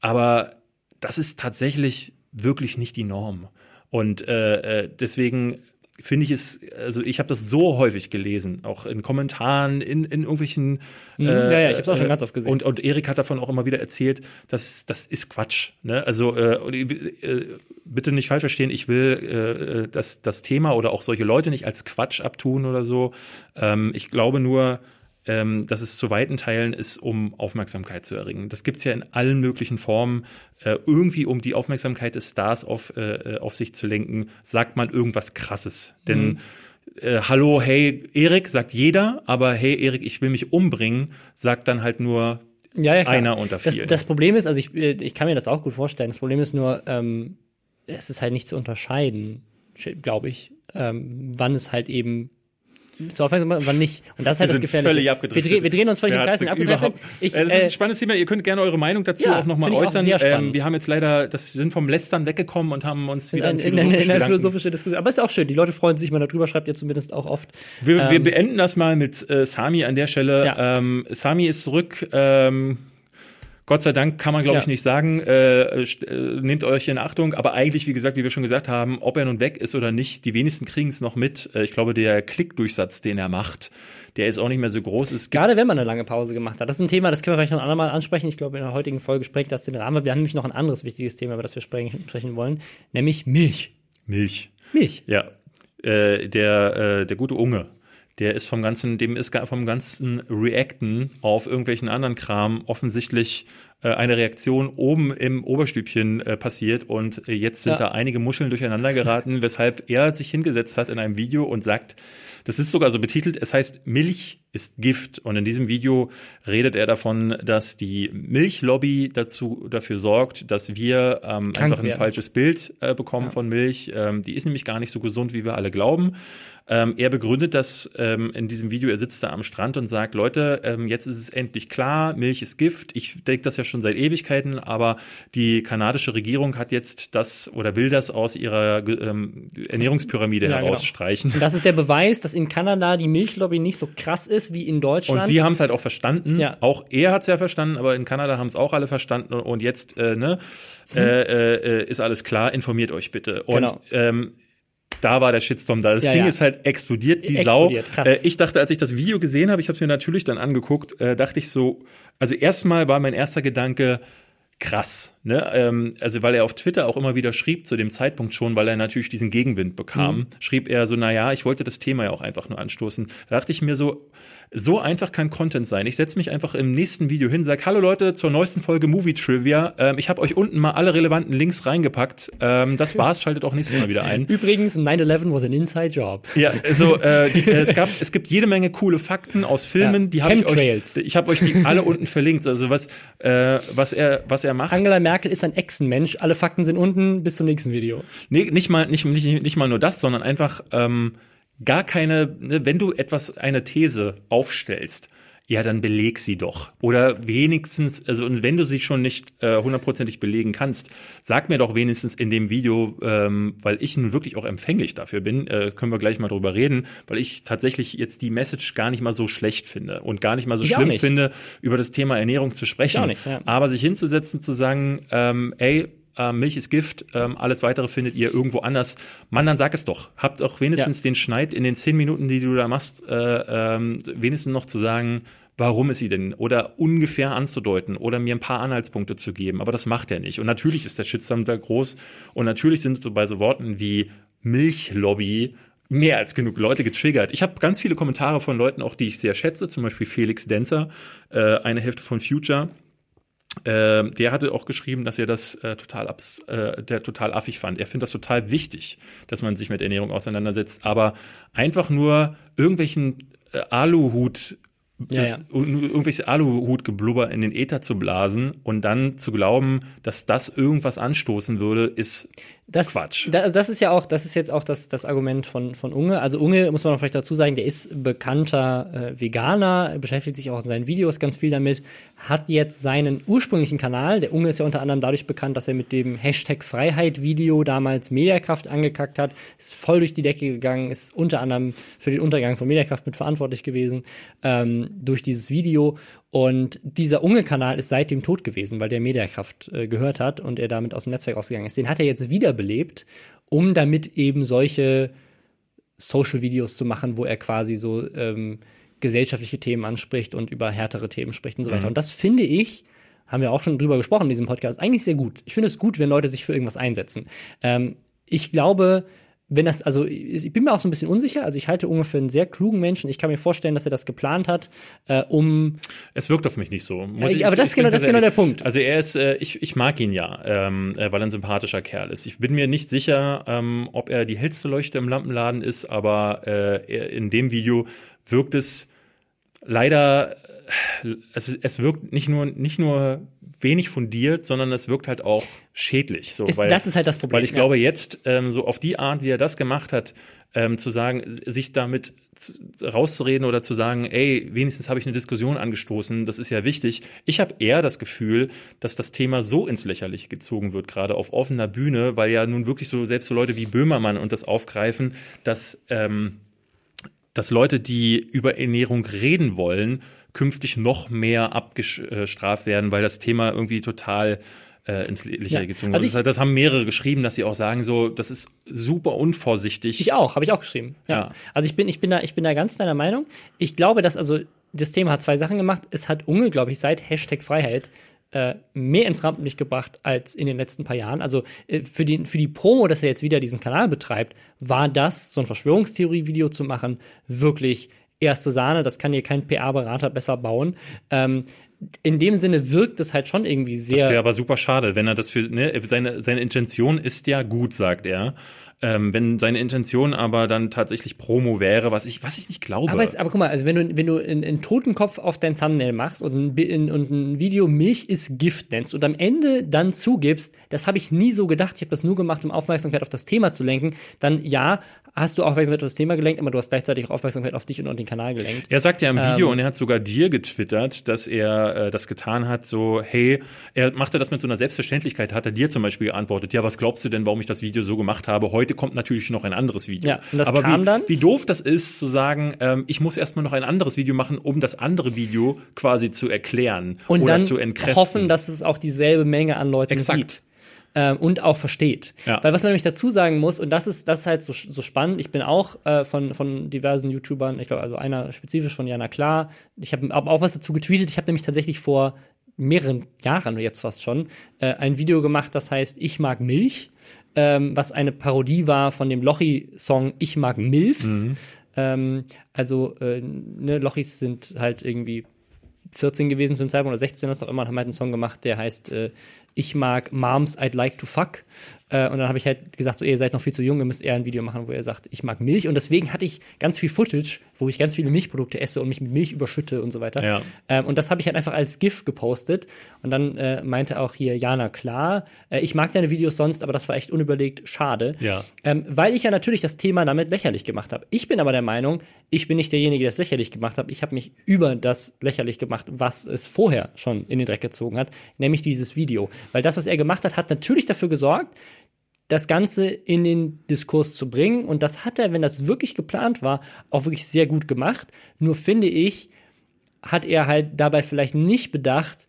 Speaker 1: Aber das ist tatsächlich wirklich nicht die Norm. Und äh, äh deswegen finde ich es, also ich habe das so häufig gelesen, auch in Kommentaren, in, in irgendwelchen.
Speaker 2: Mhm, äh, ja, ja, ich habe es auch schon ganz oft gesehen.
Speaker 1: Und, und Erik hat davon auch immer wieder erzählt, dass das ist Quatsch. Ne? Also äh, äh, bitte nicht falsch verstehen, ich will äh, das, das Thema oder auch solche Leute nicht als Quatsch abtun oder so. Ähm, ich glaube nur, ähm, dass es zu weiten Teilen ist, um Aufmerksamkeit zu erringen. Das gibt's ja in allen möglichen Formen. Äh, irgendwie, um die Aufmerksamkeit des Stars auf, äh, auf sich zu lenken, sagt man irgendwas Krasses. Denn mhm. äh, Hallo, hey, Erik, sagt jeder, aber hey, Erik, ich will mich umbringen, sagt dann halt nur ja, ja, einer unter
Speaker 2: vielen. Das, das, Problem ist, also ich, äh, ich kann mir das auch gut vorstellen, das Problem ist nur, ähm, es ist halt nicht zu unterscheiden, glaube ich, ähm, wann es halt eben zur Aufmerksamkeit, wann nicht. Und das ist halt das Gefährliche. Völlig
Speaker 1: abgedriftet.
Speaker 2: Wir, wir drehen uns völlig ja, im Kreis.
Speaker 1: Abgedriftet. Ich, äh, das ist ein äh, spannendes Thema. Ihr könnt gerne eure Meinung dazu ja, auch nochmal äußern. Auch ähm, wir haben jetzt leider, das sind vom Lästern weggekommen und haben uns wieder in, in, in, in eine philosophische
Speaker 2: Diskussion. Aber ist auch schön. Die Leute freuen sich mal darüber, schreibt ihr zumindest auch oft.
Speaker 1: Wir, ähm, wir beenden das mal mit äh, Sami an der Stelle. Ja. Ähm, Sami ist zurück. Ähm, Gott sei Dank kann man, glaube ja. ich, nicht sagen, äh, äh, nehmt euch in Achtung, aber eigentlich, wie gesagt, wie wir schon gesagt haben, ob er nun weg ist oder nicht, die wenigsten kriegen es noch mit. Äh, ich glaube, der Klickdurchsatz, den er macht, der ist auch nicht mehr so groß. Es
Speaker 2: Gerade wenn man eine lange Pause gemacht hat. Das ist ein Thema, das können wir vielleicht noch ein andermal ansprechen. Ich glaube, in der heutigen Folge sprengt das den Rahmen. Wir haben nämlich noch ein anderes wichtiges Thema, über das wir sprechen wollen, nämlich Milch.
Speaker 1: Milch.
Speaker 2: Milch.
Speaker 1: Ja. Äh, der, äh, der gute Unge der ist vom ganzen, dem ist vom ganzen Reacten auf irgendwelchen anderen Kram offensichtlich äh, eine Reaktion oben im Oberstübchen äh, passiert und äh, jetzt sind ja. da einige Muscheln durcheinander geraten, weshalb er sich hingesetzt hat in einem Video und sagt, das ist sogar so betitelt, es heißt Milch ist Gift. Und in diesem Video redet er davon, dass die Milchlobby dazu, dafür sorgt, dass wir ähm, einfach ein falsches Bild äh, bekommen ja. von Milch. Ähm, die ist nämlich gar nicht so gesund, wie wir alle glauben. Ähm, er begründet das ähm, in diesem Video. Er sitzt da am Strand und sagt, Leute, ähm, jetzt ist es endlich klar, Milch ist Gift. Ich denke das ja schon seit Ewigkeiten, aber die kanadische Regierung hat jetzt das oder will das aus ihrer ähm, Ernährungspyramide ja, genau. herausstreichen.
Speaker 2: Genau. Das ist der Beweis, dass in Kanada die Milchlobby nicht so krass ist wie in Deutschland.
Speaker 1: Und sie haben es halt auch verstanden. Ja. Auch er hat es ja verstanden, aber in Kanada haben es auch alle verstanden. Und jetzt äh, ne, mhm. äh, äh, ist alles klar. Informiert euch bitte. Und genau. ähm, da war der Shitstorm da. Das ja, Ding ja. ist halt explodiert, die explodiert, Sau. Äh, ich dachte, als ich das Video gesehen habe, ich habe es mir natürlich dann angeguckt, äh, dachte ich so, also erstmal war mein erster Gedanke, krass. Ne? Ähm, also weil er auf Twitter auch immer wieder schrieb zu dem Zeitpunkt schon, weil er natürlich diesen Gegenwind bekam, mhm. schrieb er so, naja, ich wollte das Thema ja auch einfach nur anstoßen. Da dachte ich mir so, so einfach kann Content sein. Ich setze mich einfach im nächsten Video hin, sage, hallo Leute, zur neuesten Folge Movie Trivia. Ähm, ich habe euch unten mal alle relevanten Links reingepackt. Ähm, das war's, schaltet auch nächstes Mal wieder ein.
Speaker 2: Übrigens, 9-11 was an inside job.
Speaker 1: Ja, also äh, die, äh, es, gab, es gibt jede Menge coole Fakten aus Filmen, ja. die habe ich euch, ich habe euch die alle unten verlinkt. Also was, äh, was, er, was er macht.
Speaker 2: Angela Merkel ist ein Echsenmensch. Alle Fakten sind unten. Bis zum nächsten Video.
Speaker 1: Nee, nicht mal, nicht, nicht, nicht mal nur das, sondern einfach ähm, gar keine, ne, wenn du etwas, eine These aufstellst, ja, dann beleg sie doch. Oder wenigstens, also und wenn du sie schon nicht äh, hundertprozentig belegen kannst, sag mir doch wenigstens in dem Video, ähm, weil ich nun wirklich auch empfänglich dafür bin, äh, können wir gleich mal drüber reden, weil ich tatsächlich jetzt die Message gar nicht mal so schlecht finde und gar nicht mal so ich schlimm finde, über das Thema Ernährung zu sprechen.
Speaker 2: Nicht, ja.
Speaker 1: Aber sich hinzusetzen, zu sagen, ähm, ey, äh, Milch ist Gift, ähm, alles weitere findet ihr irgendwo anders. Mann, dann sag es doch. Habt auch wenigstens ja. den Schneid in den zehn Minuten, die du da machst, äh, ähm, wenigstens noch zu sagen, warum ist sie denn? Oder ungefähr anzudeuten oder mir ein paar Anhaltspunkte zu geben. Aber das macht er nicht. Und natürlich ist der Shitstorm da groß. Und natürlich sind so bei so Worten wie Milchlobby mehr als genug Leute getriggert. Ich habe ganz viele Kommentare von Leuten, auch die ich sehr schätze, zum Beispiel Felix Denzer, äh, eine Hälfte von Future. Äh, der hatte auch geschrieben, dass er das äh, total abs äh, der total affig fand. Er findet das total wichtig, dass man sich mit Ernährung auseinandersetzt, aber einfach nur irgendwelchen äh, Aluhut
Speaker 2: ja, ja.
Speaker 1: irgendwelches Aluhutgeblubber in den Äther zu blasen und dann zu glauben, dass das irgendwas anstoßen würde, ist
Speaker 2: das,
Speaker 1: Quatsch.
Speaker 2: Das, das ist ja auch, das ist jetzt auch das, das Argument von, von Unge. Also Unge, muss man vielleicht dazu sagen, der ist bekannter äh, Veganer, beschäftigt sich auch in seinen Videos ganz viel damit, hat jetzt seinen ursprünglichen Kanal, der Unge ist ja unter anderem dadurch bekannt, dass er mit dem Hashtag Freiheit-Video damals Mediakraft angekackt hat, ist voll durch die Decke gegangen, ist unter anderem für den Untergang von Mediakraft mit verantwortlich gewesen, ähm, durch dieses Video und dieser Unge-Kanal ist seitdem tot gewesen, weil der Mediakraft äh, gehört hat und er damit aus dem Netzwerk ausgegangen ist. Den hat er jetzt wiederbelebt, um damit eben solche Social-Videos zu machen, wo er quasi so ähm, gesellschaftliche Themen anspricht und über härtere Themen spricht und so weiter. Mhm. Und das finde ich, haben wir auch schon drüber gesprochen in diesem Podcast, eigentlich sehr gut. Ich finde es gut, wenn Leute sich für irgendwas einsetzen. Ähm, ich glaube, wenn das, also ich bin mir auch so ein bisschen unsicher, also ich halte ungefähr einen sehr klugen Menschen. Ich kann mir vorstellen, dass er das geplant hat, äh, um.
Speaker 1: Es wirkt auf mich nicht so.
Speaker 2: Muss ja, ich, aber das ist genau, das ist genau der Punkt.
Speaker 1: Also er ist, äh, ich, ich mag ihn ja, ähm, äh, weil er ein sympathischer Kerl ist. Ich bin mir nicht sicher, ähm, ob er die hellste Leuchte im Lampenladen ist, aber äh, in dem Video wirkt es leider es, es wirkt nicht nur, nicht nur wenig fundiert, sondern es wirkt halt auch schädlich. So,
Speaker 2: ist, weil, das ist halt das Problem.
Speaker 1: Weil ich ja. glaube, jetzt ähm, so auf die Art, wie er das gemacht hat, ähm, zu sagen, sich damit rauszureden oder zu sagen, ey, wenigstens habe ich eine Diskussion angestoßen, das ist ja wichtig. Ich habe eher das Gefühl, dass das Thema so ins Lächerliche gezogen wird, gerade auf offener Bühne, weil ja nun wirklich so selbst so Leute wie Böhmermann und das aufgreifen, dass ähm, dass Leute, die über Ernährung reden wollen, künftig noch mehr abgestraft werden, weil das Thema irgendwie total äh, ins Lächerliche ja. gezogen also wird. Das, das, haben mehrere geschrieben, dass sie auch sagen, so, das ist super unvorsichtig.
Speaker 2: Ich auch, habe ich auch geschrieben. Ja. ja. Also ich bin, ich bin da, ich bin da ganz deiner Meinung. Ich glaube, dass also das Thema hat zwei Sachen gemacht. Es hat Unge, glaube ich, seit Hashtag Freiheit äh, mehr ins Rampenlicht gebracht als in den letzten paar Jahren. Also äh, für, die, für die Promo, dass er jetzt wieder diesen Kanal betreibt, war das, so ein Verschwörungstheorie-Video zu machen, wirklich erste Sahne, das kann hier kein PR-Berater besser bauen. Ähm, in dem Sinne wirkt es halt schon irgendwie sehr. Das
Speaker 1: wäre aber super schade, wenn er das für, ne, seine, seine Intention ist ja gut, sagt er. Ähm, wenn seine Intention aber dann tatsächlich Promo wäre, was ich, was ich nicht glaube.
Speaker 2: Aber, aber guck mal, also wenn du, wenn du einen, einen Totenkopf auf dein Thumbnail machst und ein, und ein Video Milch ist Gift nennst und am Ende dann zugibst, das habe ich nie so gedacht, ich habe das nur gemacht, um Aufmerksamkeit auf das Thema zu lenken, dann ja, hast du Aufmerksamkeit auf das Thema gelenkt, aber du hast gleichzeitig auch Aufmerksamkeit auf dich und, und den Kanal gelenkt.
Speaker 1: Er sagt ja im Video ähm, und er hat sogar dir getwittert, dass er äh, das getan hat, so, hey, er machte das mit so einer Selbstverständlichkeit, hat er dir zum Beispiel geantwortet, ja, was glaubst du denn, warum ich das Video so gemacht habe? Heute kommt natürlich noch ein anderes Video.
Speaker 2: Ja, und das
Speaker 1: aber
Speaker 2: kam
Speaker 1: wie,
Speaker 2: dann.
Speaker 1: Wie doof das ist, zu sagen, ähm, ich muss erstmal noch ein anderes Video machen, um das andere Video quasi zu erklären
Speaker 2: und
Speaker 1: oder
Speaker 2: dann
Speaker 1: zu entkräften.
Speaker 2: hoffen, dass es auch dieselbe Menge an Leuten
Speaker 1: Exakt.
Speaker 2: sieht ähm, und auch versteht.
Speaker 1: Ja.
Speaker 2: Weil was man nämlich dazu sagen muss, und das ist, das ist halt so, so spannend, ich bin auch äh, von, von diversen YouTubern, ich glaube, also einer spezifisch von Jana Klar, ich habe auch was dazu getweetet, ich habe nämlich tatsächlich vor mehreren Jahren jetzt fast schon äh, ein Video gemacht, das heißt Ich mag Milch, ähm, was eine Parodie war von dem Lochi-Song Ich mag Milfs. Mhm. Ähm, also, äh, ne, Lochis sind halt irgendwie 14 gewesen zum Zeitpunkt oder 16, was auch immer, und haben halt einen Song gemacht, der heißt äh, Ich mag Moms I'd like to fuck. Äh, und dann habe ich halt gesagt, so, ihr seid noch viel zu jung, ihr müsst eher ein Video machen, wo ihr sagt, ich mag Milch. Und deswegen hatte ich ganz viel Footage, wo ich ganz viele Milchprodukte esse und mich mit Milch überschütte und so weiter.
Speaker 1: Ja.
Speaker 2: Ähm, und das habe ich halt einfach als GIF gepostet. Und dann äh, meinte auch hier Jana, klar, äh, ich mag deine Videos sonst, aber das war echt unüberlegt, schade.
Speaker 1: Ja.
Speaker 2: Ähm, weil ich ja natürlich das Thema damit lächerlich gemacht habe. Ich bin aber der Meinung, ich bin nicht derjenige, der es lächerlich gemacht hat. Ich habe mich über das lächerlich gemacht, was es vorher schon in den Dreck gezogen hat, nämlich dieses Video. Weil das, was er gemacht hat, hat natürlich dafür gesorgt, das Ganze in den Diskurs zu bringen. Und das hat er, wenn das wirklich geplant war, auch wirklich sehr gut gemacht. Nur finde ich, hat er halt dabei vielleicht nicht bedacht,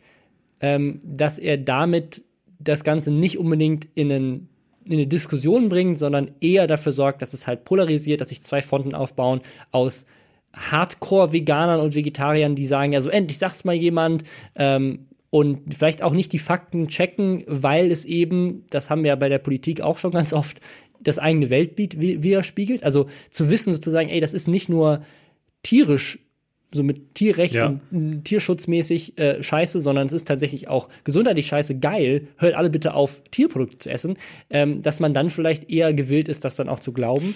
Speaker 2: ähm, dass er damit das Ganze nicht unbedingt in einen in eine Diskussion bringt, sondern eher dafür sorgt, dass es halt polarisiert, dass sich zwei Fronten aufbauen aus Hardcore-Veganern und Vegetariern, die sagen, ja, so endlich sagt's mal jemand, ähm, und vielleicht auch nicht die Fakten checken, weil es eben, das haben wir ja bei der Politik auch schon ganz oft, das eigene Weltbild widerspiegelt. Also zu wissen sozusagen, ey, das ist nicht nur tierisch, so mit Tierrecht ja. und tierschutzmäßig äh, scheiße, sondern es ist tatsächlich auch gesundheitlich scheiße geil. Hört alle bitte auf, Tierprodukte zu essen. Ähm, dass man dann vielleicht eher gewillt ist, das dann auch zu glauben.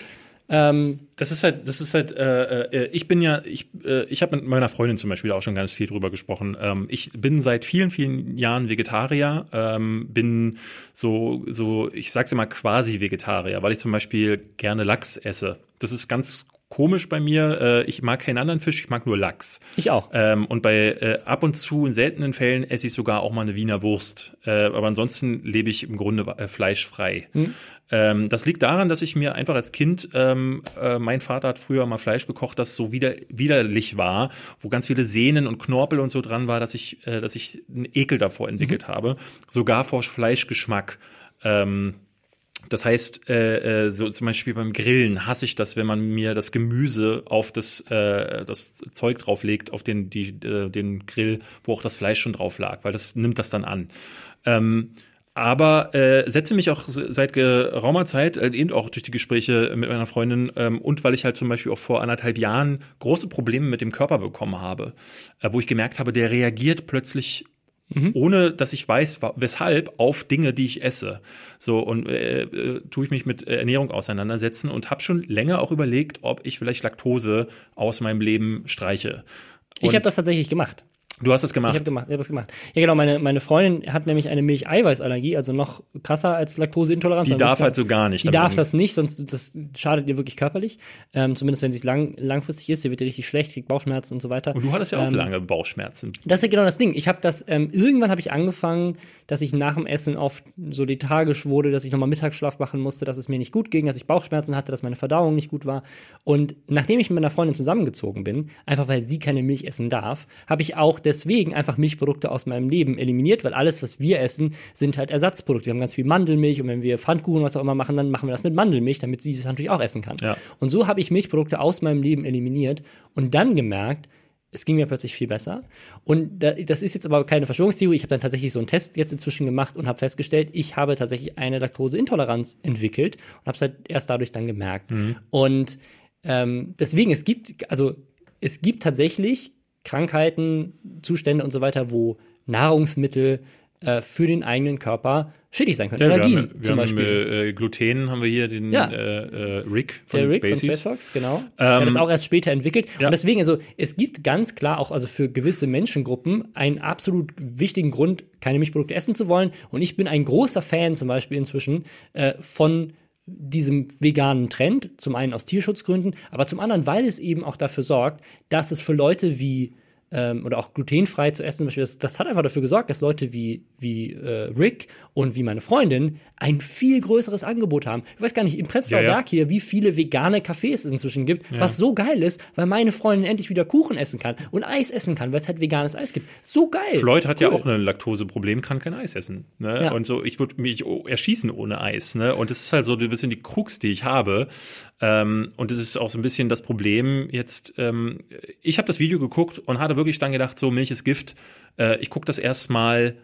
Speaker 1: Ähm, das ist halt, das ist halt, äh, äh, ich bin ja, ich, äh, ich habe mit meiner Freundin zum Beispiel auch schon ganz viel drüber gesprochen. Ähm, ich bin seit vielen, vielen Jahren Vegetarier, ähm, bin so, so, ich sag's immer quasi Vegetarier, weil ich zum Beispiel gerne Lachs esse. Das ist ganz komisch bei mir. Äh, ich mag keinen anderen Fisch, ich mag nur Lachs.
Speaker 2: Ich auch.
Speaker 1: Ähm, und bei äh, ab und zu in seltenen Fällen esse ich sogar auch mal eine Wiener Wurst. Aber ansonsten lebe ich im Grunde fleischfrei. Hm. Ähm, das liegt daran, dass ich mir einfach als Kind, ähm, äh, mein Vater hat früher mal Fleisch gekocht, das so wider, widerlich war, wo ganz viele Sehnen und Knorpel und so dran war, dass ich, äh, dass ich einen Ekel davor entwickelt mhm. habe. Sogar vor Fleischgeschmack. Ähm, das heißt, äh, äh, so zum Beispiel beim Grillen hasse ich das, wenn man mir das Gemüse auf das, äh, das Zeug drauflegt, auf den, die, äh, den Grill, wo auch das Fleisch schon drauf lag, weil das nimmt das dann an. Ähm, aber äh, setze mich auch seit geraumer Zeit, äh, eben auch durch die Gespräche mit meiner Freundin ähm, und weil ich halt zum Beispiel auch vor anderthalb Jahren große Probleme mit dem Körper bekommen habe, äh, wo ich gemerkt habe, der reagiert plötzlich Mhm. ohne dass ich weiß, weshalb, auf Dinge, die ich esse. So, und äh, äh, tue ich mich mit Ernährung auseinandersetzen und habe schon länger auch überlegt, ob ich vielleicht Laktose aus meinem Leben streiche.
Speaker 2: Und ich habe das tatsächlich gemacht.
Speaker 1: Du hast es gemacht.
Speaker 2: Ich habe gemacht, ich hab das gemacht. Ja, genau, meine, meine Freundin hat nämlich eine Milcheiweißallergie, also noch krasser als Laktoseintoleranz.
Speaker 1: Die darf halt so gar nicht.
Speaker 2: Die darf das nicht, sonst das schadet ihr wirklich körperlich. Ähm, zumindest wenn sie es lang, langfristig ist, sie wird ja richtig schlecht, kriegt Bauchschmerzen und so weiter.
Speaker 1: Und du hattest ja auch ähm, lange Bauchschmerzen.
Speaker 2: Das ist ja genau das Ding. Ich habe das, ähm, irgendwann habe ich angefangen, dass ich nach dem Essen oft so lethargisch wurde, dass ich nochmal Mittagsschlaf machen musste, dass es mir nicht gut ging, dass ich Bauchschmerzen hatte, dass meine Verdauung nicht gut war. Und nachdem ich mit meiner Freundin zusammengezogen bin, einfach weil sie keine Milch essen darf, habe ich auch deswegen einfach Milchprodukte aus meinem Leben eliminiert, weil alles, was wir essen, sind halt Ersatzprodukte. Wir haben ganz viel Mandelmilch und wenn wir Pfannkuchen, was auch immer machen, dann machen wir das mit Mandelmilch, damit sie es natürlich auch essen kann. Ja. Und so habe ich Milchprodukte aus meinem Leben eliminiert und dann gemerkt, es ging mir plötzlich viel besser. Und das ist jetzt aber keine Verschwörungstheorie. Ich habe dann tatsächlich so einen Test jetzt inzwischen gemacht und habe festgestellt, ich habe tatsächlich eine Laktoseintoleranz entwickelt und habe es halt erst dadurch dann gemerkt. Mhm. Und ähm, deswegen, es gibt, also es gibt tatsächlich Krankheiten, Zustände und so weiter, wo Nahrungsmittel äh, für den eigenen Körper schädlich sein können.
Speaker 1: Ja, Allergien wir haben, wir zum haben, Beispiel. Äh, Gluten haben wir hier, den ja. äh, äh Rick
Speaker 2: von Der Rick Spaceys. von Space Fox, genau. Ähm, Der hat das auch erst später entwickelt. Ja. Und deswegen, also es gibt ganz klar auch also für gewisse Menschengruppen einen absolut wichtigen Grund, keine Milchprodukte essen zu wollen. Und ich bin ein großer Fan zum Beispiel inzwischen äh, von diesem veganen Trend, zum einen aus Tierschutzgründen, aber zum anderen, weil es eben auch dafür sorgt, dass es für Leute wie ähm, oder auch glutenfrei zu essen, zum Beispiel, das, das, hat einfach dafür gesorgt, dass Leute wie, wie äh, Rick und wie meine Freundin ein viel größeres Angebot haben. Ich weiß gar nicht, im Prenzlauer ja, ja. Berg hier, wie viele vegane Cafés es inzwischen gibt, ja. was so geil ist, weil meine Freundin endlich wieder Kuchen essen kann und Eis essen kann, weil es halt veganes Eis gibt. So geil.
Speaker 1: Floyd hat cool. ja auch ein Laktoseproblem, kann kein Eis essen. Ne? Und so, ich würde mich erschießen ohne Eis. Ne? Und das ist halt so ein bisschen die Krux, die ich habe. Ähm, und das ist auch so ein bisschen das Problem jetzt. Ähm, ich habe das Video geguckt und hatte wirklich dann gedacht, so Milch ist Gift. Äh, ich gucke das erstmal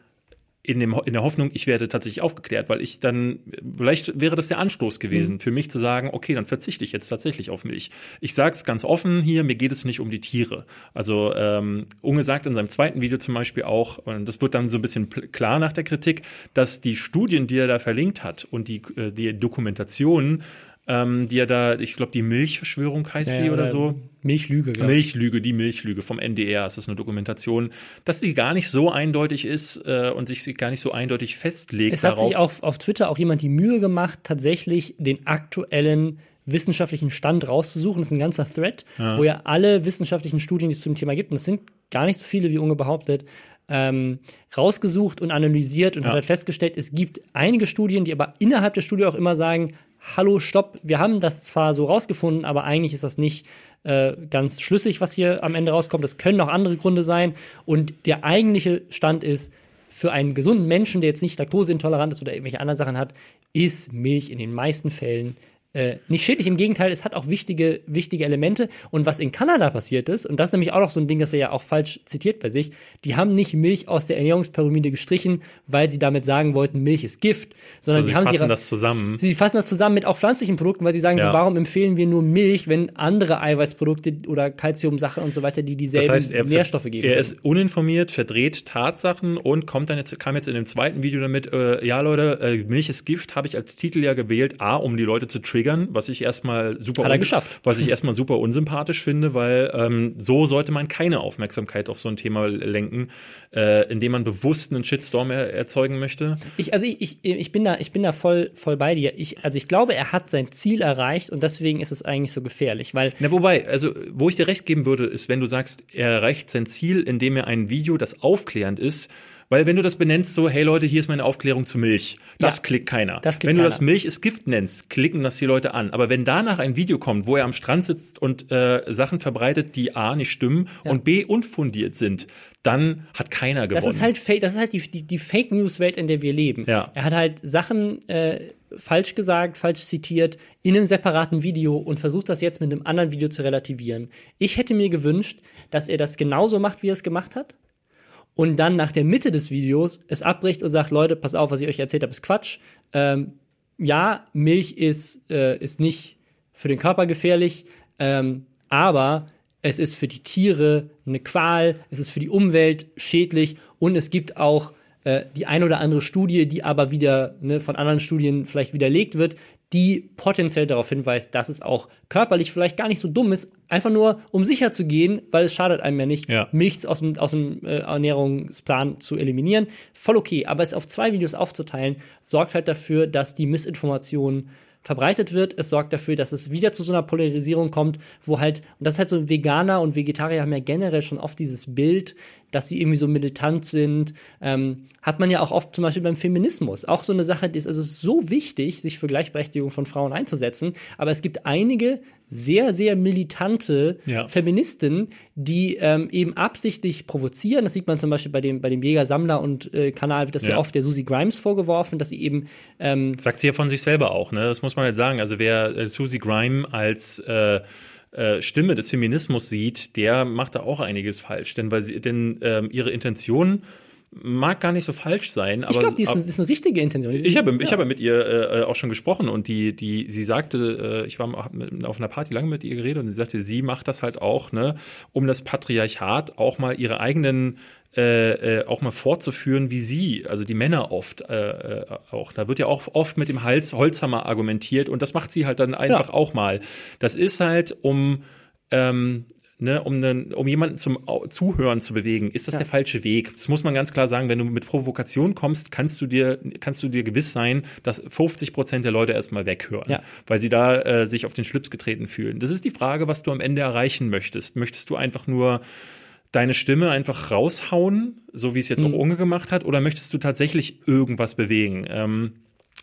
Speaker 1: in, dem, in der Hoffnung, ich werde tatsächlich aufgeklärt, weil ich dann, vielleicht wäre das der Anstoß gewesen, mhm. für mich zu sagen, okay, dann verzichte ich jetzt tatsächlich auf Milch. Ich sage es ganz offen hier, mir geht es nicht um die Tiere. Also ähm, Unge sagt in seinem zweiten Video zum Beispiel auch, und das wird dann so ein bisschen klar nach der Kritik, dass die Studien, die er da verlinkt hat und die, äh, die Dokumentationen ähm, die ja da, ich glaube, die Milchverschwörung heißt ja, die oder so.
Speaker 2: Milchlüge,
Speaker 1: glaube Milchlüge, die Milchlüge vom NDR, ist das eine Dokumentation, dass die gar nicht so eindeutig ist äh, und sich gar nicht so eindeutig festlegt.
Speaker 2: Es hat sich auf, auf Twitter auch jemand die Mühe gemacht, tatsächlich den aktuellen wissenschaftlichen Stand rauszusuchen. Das ist ein ganzer Thread, ja. wo ja alle wissenschaftlichen Studien, die es zum Thema gibt, und es sind gar nicht so viele, wie Unge behauptet, ähm, rausgesucht und analysiert und ja. hat halt festgestellt, es gibt einige Studien, die aber innerhalb der Studie auch immer sagen, hallo, stopp, wir haben das zwar so rausgefunden, aber eigentlich ist das nicht äh, ganz schlüssig, was hier am Ende rauskommt. Das können auch andere Gründe sein. Und der eigentliche Stand ist, für einen gesunden Menschen, der jetzt nicht laktoseintolerant ist oder irgendwelche anderen Sachen hat, ist Milch in den meisten Fällen äh, nicht schädlich. Im Gegenteil, es hat auch wichtige, wichtige Elemente. Und was in Kanada passiert ist, und das ist nämlich auch noch so ein Ding, das er ja auch falsch zitiert bei sich, die haben nicht Milch aus der Ernährungspyramide gestrichen, weil sie damit sagen wollten, Milch ist Gift, sondern
Speaker 1: also
Speaker 2: die haben
Speaker 1: fassen
Speaker 2: ihre,
Speaker 1: das zusammen.
Speaker 2: Sie fassen das zusammen mit auch pflanzlichen Produkten, weil sie sagen
Speaker 1: Ja.
Speaker 2: so, warum empfehlen wir nur Milch, wenn andere Eiweißprodukte oder Calciumsachen und so weiter, die dieselben
Speaker 1: Das heißt, er,
Speaker 2: Nährstoffe geben.
Speaker 1: er
Speaker 2: können.
Speaker 1: ist uninformiert, verdreht Tatsachen und kommt dann jetzt, kam jetzt in dem zweiten Video damit, äh, ja Leute, äh, Milch ist Gift, habe ich als Titel ja gewählt, A, um die Leute zu triggern, was ich erstmal super
Speaker 2: Hat er geschafft.
Speaker 1: was ich erstmal super unsympathisch finde, weil ähm, so sollte man keine Aufmerksamkeit auf so ein Thema lenken, äh, indem man bewusst einen Shitstorm er erzeugen möchte.
Speaker 2: Ich, also ich, ich, ich bin da, ich bin da voll, voll bei dir. Ich, also ich glaube, er hat sein Ziel erreicht und deswegen ist es eigentlich so gefährlich, weil
Speaker 1: Na, wobei, also, wo ich dir recht geben würde, ist, wenn du sagst, er erreicht sein Ziel, indem er ein Video, das aufklärend ist, weil wenn du das benennst, so, hey Leute, hier ist meine Aufklärung zu Milch, das
Speaker 2: Ja,
Speaker 1: klickt keiner.
Speaker 2: das
Speaker 1: wenn du
Speaker 2: keiner.
Speaker 1: das Milch ist Gift nennst, klicken das die Leute an. Aber wenn danach ein Video kommt, wo er am Strand sitzt und äh, Sachen verbreitet, die A nicht stimmen und B unfundiert sind, dann hat keiner gewonnen.
Speaker 2: Das ist halt das ist halt die, die, die Fake News Welt, in der wir leben.
Speaker 1: Ja.
Speaker 2: Er hat halt Sachen äh, falsch gesagt, falsch zitiert in einem separaten Video und versucht das jetzt mit einem anderen Video zu relativieren. Ich hätte mir gewünscht, dass er das genauso macht, wie er es gemacht hat. Und dann nach der Mitte des Videos es abbricht und sagt, Leute, pass auf, was ich euch erzählt habe, ist Quatsch. Ähm, ja, Milch ist, äh, ist nicht für den Körper gefährlich, ähm, aber es ist für die Tiere eine Qual, es ist für die Umwelt schädlich und es gibt auch äh, die ein oder andere Studie, die aber wieder ne, von anderen Studien vielleicht widerlegt wird, die potenziell darauf hinweist, dass es auch körperlich vielleicht gar nicht so dumm ist, einfach nur um sicher zu gehen, weil es schadet einem ja nicht,
Speaker 1: Ja.
Speaker 2: Milch aus dem, aus dem äh, Ernährungsplan zu eliminieren. Voll okay, aber es auf zwei Videos aufzuteilen, sorgt halt dafür, dass die Missinformation verbreitet wird. Es sorgt dafür, dass es wieder zu so einer Polarisierung kommt, wo halt, und das ist halt so, Veganer und Vegetarier haben ja generell schon oft dieses Bild, dass sie irgendwie so militant sind. Ähm, hat man ja auch oft zum Beispiel beim Feminismus. Auch so eine Sache, die ist also so wichtig, sich für Gleichberechtigung von Frauen einzusetzen. Aber es gibt einige sehr, sehr militante
Speaker 1: Ja.
Speaker 2: Feministinnen, die ähm, eben absichtlich provozieren. Das sieht man zum Beispiel bei dem, bei dem Jäger-Sammler und äh, Kanal, wird das ja.
Speaker 1: Ja.
Speaker 2: oft der Susie Grimes vorgeworfen, dass sie eben ähm,
Speaker 1: Sagt sie ja von sich selber auch, ne? Das muss man halt sagen. Also wer äh, Susie Grime als äh, äh, Stimme des Feminismus sieht, der macht da auch einiges falsch. Denn weil sie, denn ähm, ihre Intention mag gar nicht so falsch sein, aber
Speaker 2: ich glaube, die ist, ist eine richtige Intention. Ist-
Speaker 1: ich habe, ich habe mit ihr äh, auch schon gesprochen und die, die, sie sagte, äh, ich war mit- auf einer Party lange mit ihr geredet und sie sagte, sie macht das halt auch, ne, um das Patriarchat auch mal ihre eigenen äh, äh, auch mal fortzuführen, wie sie, also die Männer oft äh, äh, auch. Da wird ja auch oft mit dem Hals Holzhammer argumentiert und das macht sie halt dann einfach
Speaker 2: Ja.
Speaker 1: auch mal. Das ist halt um ähm, Ne, um, einen, um jemanden zum Zuhören zu bewegen, ist das
Speaker 2: Ja.
Speaker 1: der falsche Weg. Das muss man ganz klar sagen. Wenn du mit Provokation kommst, kannst du dir, kannst du dir gewiss sein, dass 50 Prozent der Leute erstmal weghören,
Speaker 2: Ja.
Speaker 1: weil sie da äh, sich auf den Schlips getreten fühlen. Das ist die Frage, was du am Ende erreichen möchtest. Möchtest du einfach nur deine Stimme einfach raushauen, so wie es jetzt
Speaker 2: Mhm.
Speaker 1: auch Unge gemacht hat, oder möchtest du tatsächlich irgendwas bewegen? Ähm,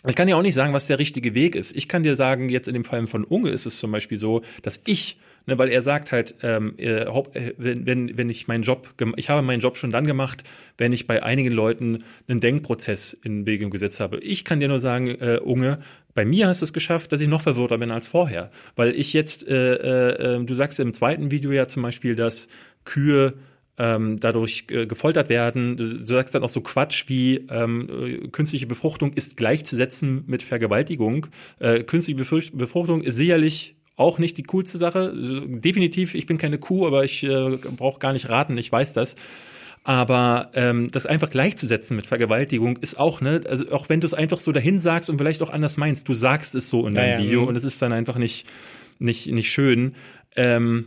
Speaker 1: ich kann dir auch nicht sagen, was der richtige Weg ist. Ich kann dir sagen, jetzt in dem Fall von Unge ist es zum Beispiel so, dass ich, ne, weil er sagt halt, ähm, äh, äh, wenn, wenn, wenn ich meinen Job, ich habe meinen Job schon dann gemacht, wenn ich bei einigen Leuten einen Denkprozess in Bewegung gesetzt habe. Ich kann dir nur sagen, äh, Unge, bei mir hast du es geschafft, dass ich noch verwirrter bin als vorher. Weil ich jetzt, äh, äh, äh, du sagst im zweiten Video ja zum Beispiel, dass Kühe ähm, dadurch äh, gefoltert werden. Du, du sagst dann auch so Quatsch wie ähm, äh, künstliche Befruchtung ist gleichzusetzen mit Vergewaltigung. Äh, künstliche Befrucht- Befruchtung ist sicherlich auch nicht die coolste Sache. Definitiv, ich bin keine Kuh, aber ich äh, brauche gar nicht raten, ich weiß das. Aber ähm, das einfach gleichzusetzen mit Vergewaltigung ist auch, ne, also auch wenn du es einfach so dahin sagst und vielleicht auch anders meinst, du sagst es so in
Speaker 2: Ja,
Speaker 1: deinem
Speaker 2: ja,
Speaker 1: Video
Speaker 2: mhm.
Speaker 1: und es ist dann einfach nicht, nicht, nicht schön. Ähm,